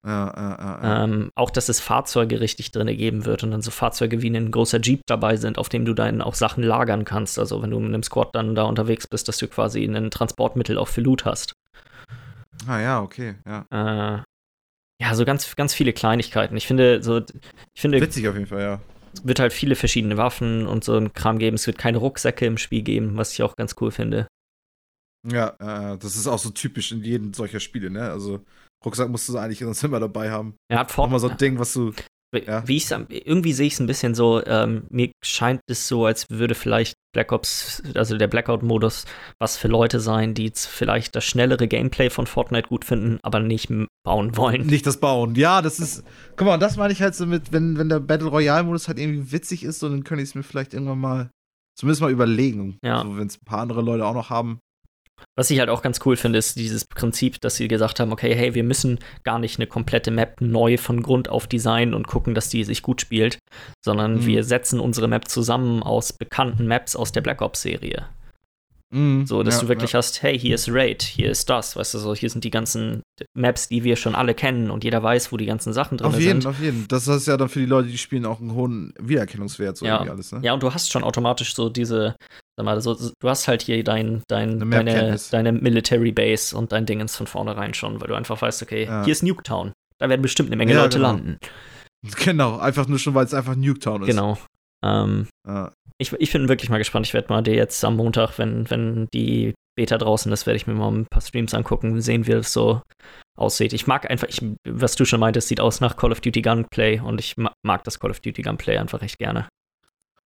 Ja, ja, ja, ähm, auch, dass es Fahrzeuge richtig drin geben wird und dann so Fahrzeuge wie ein großer Jeep dabei sind, auf dem du dann auch Sachen lagern kannst. Also wenn du mit einem Squad dann da unterwegs bist, dass du quasi ein Transportmittel auch für Loot hast. Ah ja, okay, ja. Äh, ja, so ganz, ganz viele Kleinigkeiten. Ich finde, so, ich finde. Witzig auf jeden Fall, ja. Es wird halt viele verschiedene Waffen und so ein Kram geben. Es wird keine Rucksäcke im Spiel geben, was ich auch ganz cool finde. Ja, äh, das ist auch so typisch in jedem solcher Spiele, ne? Also Rucksack musst du eigentlich sonst immer dabei haben. Er hat vor. Auch mal so ein Ding, was du. Ja. Wie ich's, irgendwie sehe ich es ein bisschen so, ähm, mir scheint es so, als würde vielleicht Black Ops, also der Blackout-Modus, was für Leute sein, die jetzt vielleicht das schnellere Gameplay von Fortnite gut finden, aber nicht bauen wollen. Nicht das Bauen. Ja, das ist. Guck mal, das meine ich halt so mit, wenn, wenn der Battle Royale-Modus halt irgendwie witzig ist, so, dann könnte ich es mir vielleicht irgendwann mal zumindest mal überlegen. Ja. Also, wenn es ein paar andere Leute auch noch haben. Was ich halt auch ganz cool finde, ist dieses Prinzip, dass sie gesagt haben, okay, hey, wir müssen gar nicht eine komplette Map neu von Grund auf designen und gucken, dass die sich gut spielt, sondern mhm. wir setzen unsere Map zusammen aus bekannten Maps aus der Black Ops-Serie. Mhm, so, dass ja, du wirklich ja. hast, hey, hier ist Raid, hier ist das, weißt du, so, hier sind die ganzen Maps, die wir schon alle kennen und jeder weiß, wo die ganzen Sachen drin sind. Auf jeden, sind. auf jeden. Das ist ja dann für die Leute, die spielen, auch einen hohen Wiedererkennungswert, so ja. irgendwie alles, ne? Ja, und du hast schon automatisch so diese, Sag mal, so, du hast halt hier dein, dein, Eine deine, deine Military Base und dein Dingens von vornherein schon, weil du einfach weißt, okay, Ja. hier ist Nuketown. Da werden bestimmt eine Menge Leute genau. landen. [LAUGHS] Genau, einfach nur schon, weil es einfach Nuketown ist. Genau. Ähm. Ich, ich bin wirklich mal gespannt. Ich werde mal dir jetzt am Montag, wenn, wenn die Beta draußen ist, werde ich mir mal ein paar Streams angucken, sehen, wie das so aussieht. Ich mag einfach, ich, was du schon meintest, sieht aus nach Call of Duty Gunplay und ich ma- mag das Call of Duty Gunplay einfach recht gerne.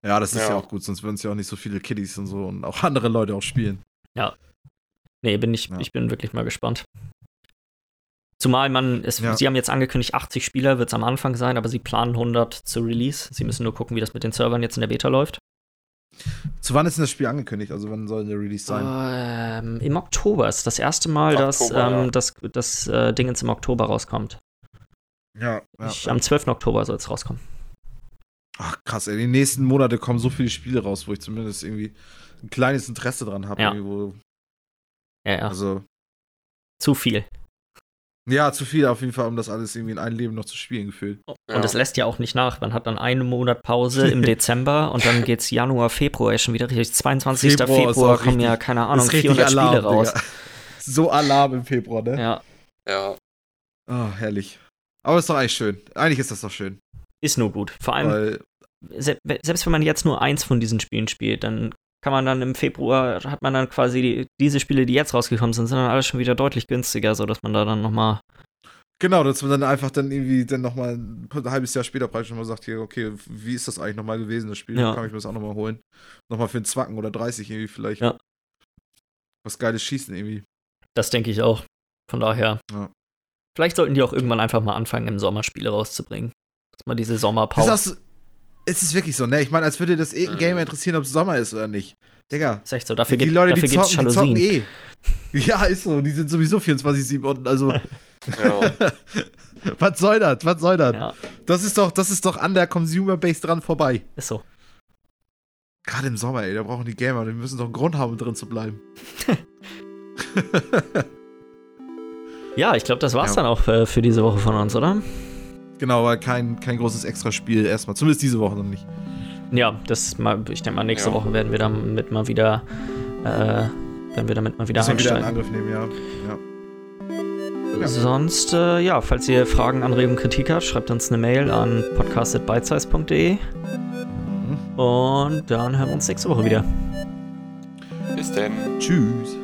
ja, das ist ja. Ja. auch gut, sonst würden es ja auch nicht so viele Kiddies und so und auch andere Leute auch spielen. Nee, bin ich, Ja. ich bin wirklich mal gespannt. Zumal man, es, Ja. sie haben jetzt angekündigt, 80 Spieler wird es am Anfang sein, aber sie planen 100 zu Release. Sie müssen nur gucken, wie das mit den Servern jetzt in der Beta läuft. Zu wann ist denn das Spiel angekündigt? Also wann soll der Release sein? Ähm, Im Oktober ist das erste Mal, dass Oktober, ähm, ja. das, das äh, Dingens im Oktober rauskommt. ja, ja. Ich, am 12. Oktober soll es rauskommen. Ach krass, ey, die nächsten Monate kommen so viele Spiele raus, wo ich zumindest irgendwie ein kleines Interesse dran habe. Ja. Ja, ja. Also, Zu viel. Ja, zu viel auf jeden Fall, um das alles irgendwie in ein Leben noch zu spielen gefühlt. Ja. Und es lässt ja auch nicht nach. Man hat dann einen Monat Pause im [LAUGHS] Dezember und dann geht's Januar, Februar ist schon wieder richtig. 22. Februar Februar, kommen ja, richtig- keine Ahnung, ist richtig 400 Spiele raus. Digga. [LAUGHS] So Alarm im Februar, ne? Ja, ja. Oh, herrlich. Aber ist doch eigentlich schön. Eigentlich ist das doch schön. ist nur gut. Vor allem, Weil, se selbst wenn man jetzt nur eins von diesen Spielen spielt, dann kann man dann im Februar, hat man dann quasi die, diese Spiele, die jetzt rausgekommen sind, sind dann alles schon wieder deutlich günstiger, sodass man da dann nochmal, genau, dass man dann einfach dann irgendwie dann nochmal ein halbes Jahr später praktisch nochmal sagt, hier, okay, wie ist das eigentlich nochmal gewesen, das Spiel? Ja. Kann ich mir das auch nochmal holen? Nochmal für einen Zwacken oder 30 irgendwie vielleicht. Ja. Was geiles Schießen irgendwie. das denke ich auch. Von daher, Ja. vielleicht sollten die auch irgendwann einfach mal anfangen, im Sommer Spiele rauszubringen. Dass man diese Das Sommerpause. Es ist wirklich so, ne? Ich meine, als würde das irgendein Mhm. Gamer interessieren, ob es Sommer ist oder nicht. Digga, ist echt so. Dafür, gibt, Leute, dafür die zocken, die zocken eh. [LAUGHS] Ja, ist so. Die sind sowieso 24-7 unten. Also, ja. [LAUGHS] was soll das? Was soll das? Ja, Das ist doch, das ist doch an der Consumer Base dran vorbei. ist so. Gerade im Sommer, ey, da brauchen die Gamer, die müssen doch einen Grund haben, drin zu bleiben. [LAUGHS] Ja, ich glaube, das war's Ja. dann auch äh, für diese Woche von uns, oder? Genau, aber kein, kein großes Extraspiel erstmal. Zumindest diese Woche noch nicht. Ja, das mal, ich denke mal, nächste Ja. Woche werden wir damit mal wieder, äh, werden wir damit mal wieder Müssen wir wieder in einsteigen. Angriff nehmen, ja. ja. ja. Sonst, äh, ja, falls ihr Fragen, Anregungen, Kritik habt, schreibt uns eine Mail an podcast.bitesize.de Mhm. und dann hören wir uns nächste Woche wieder. Bis denn. Tschüss.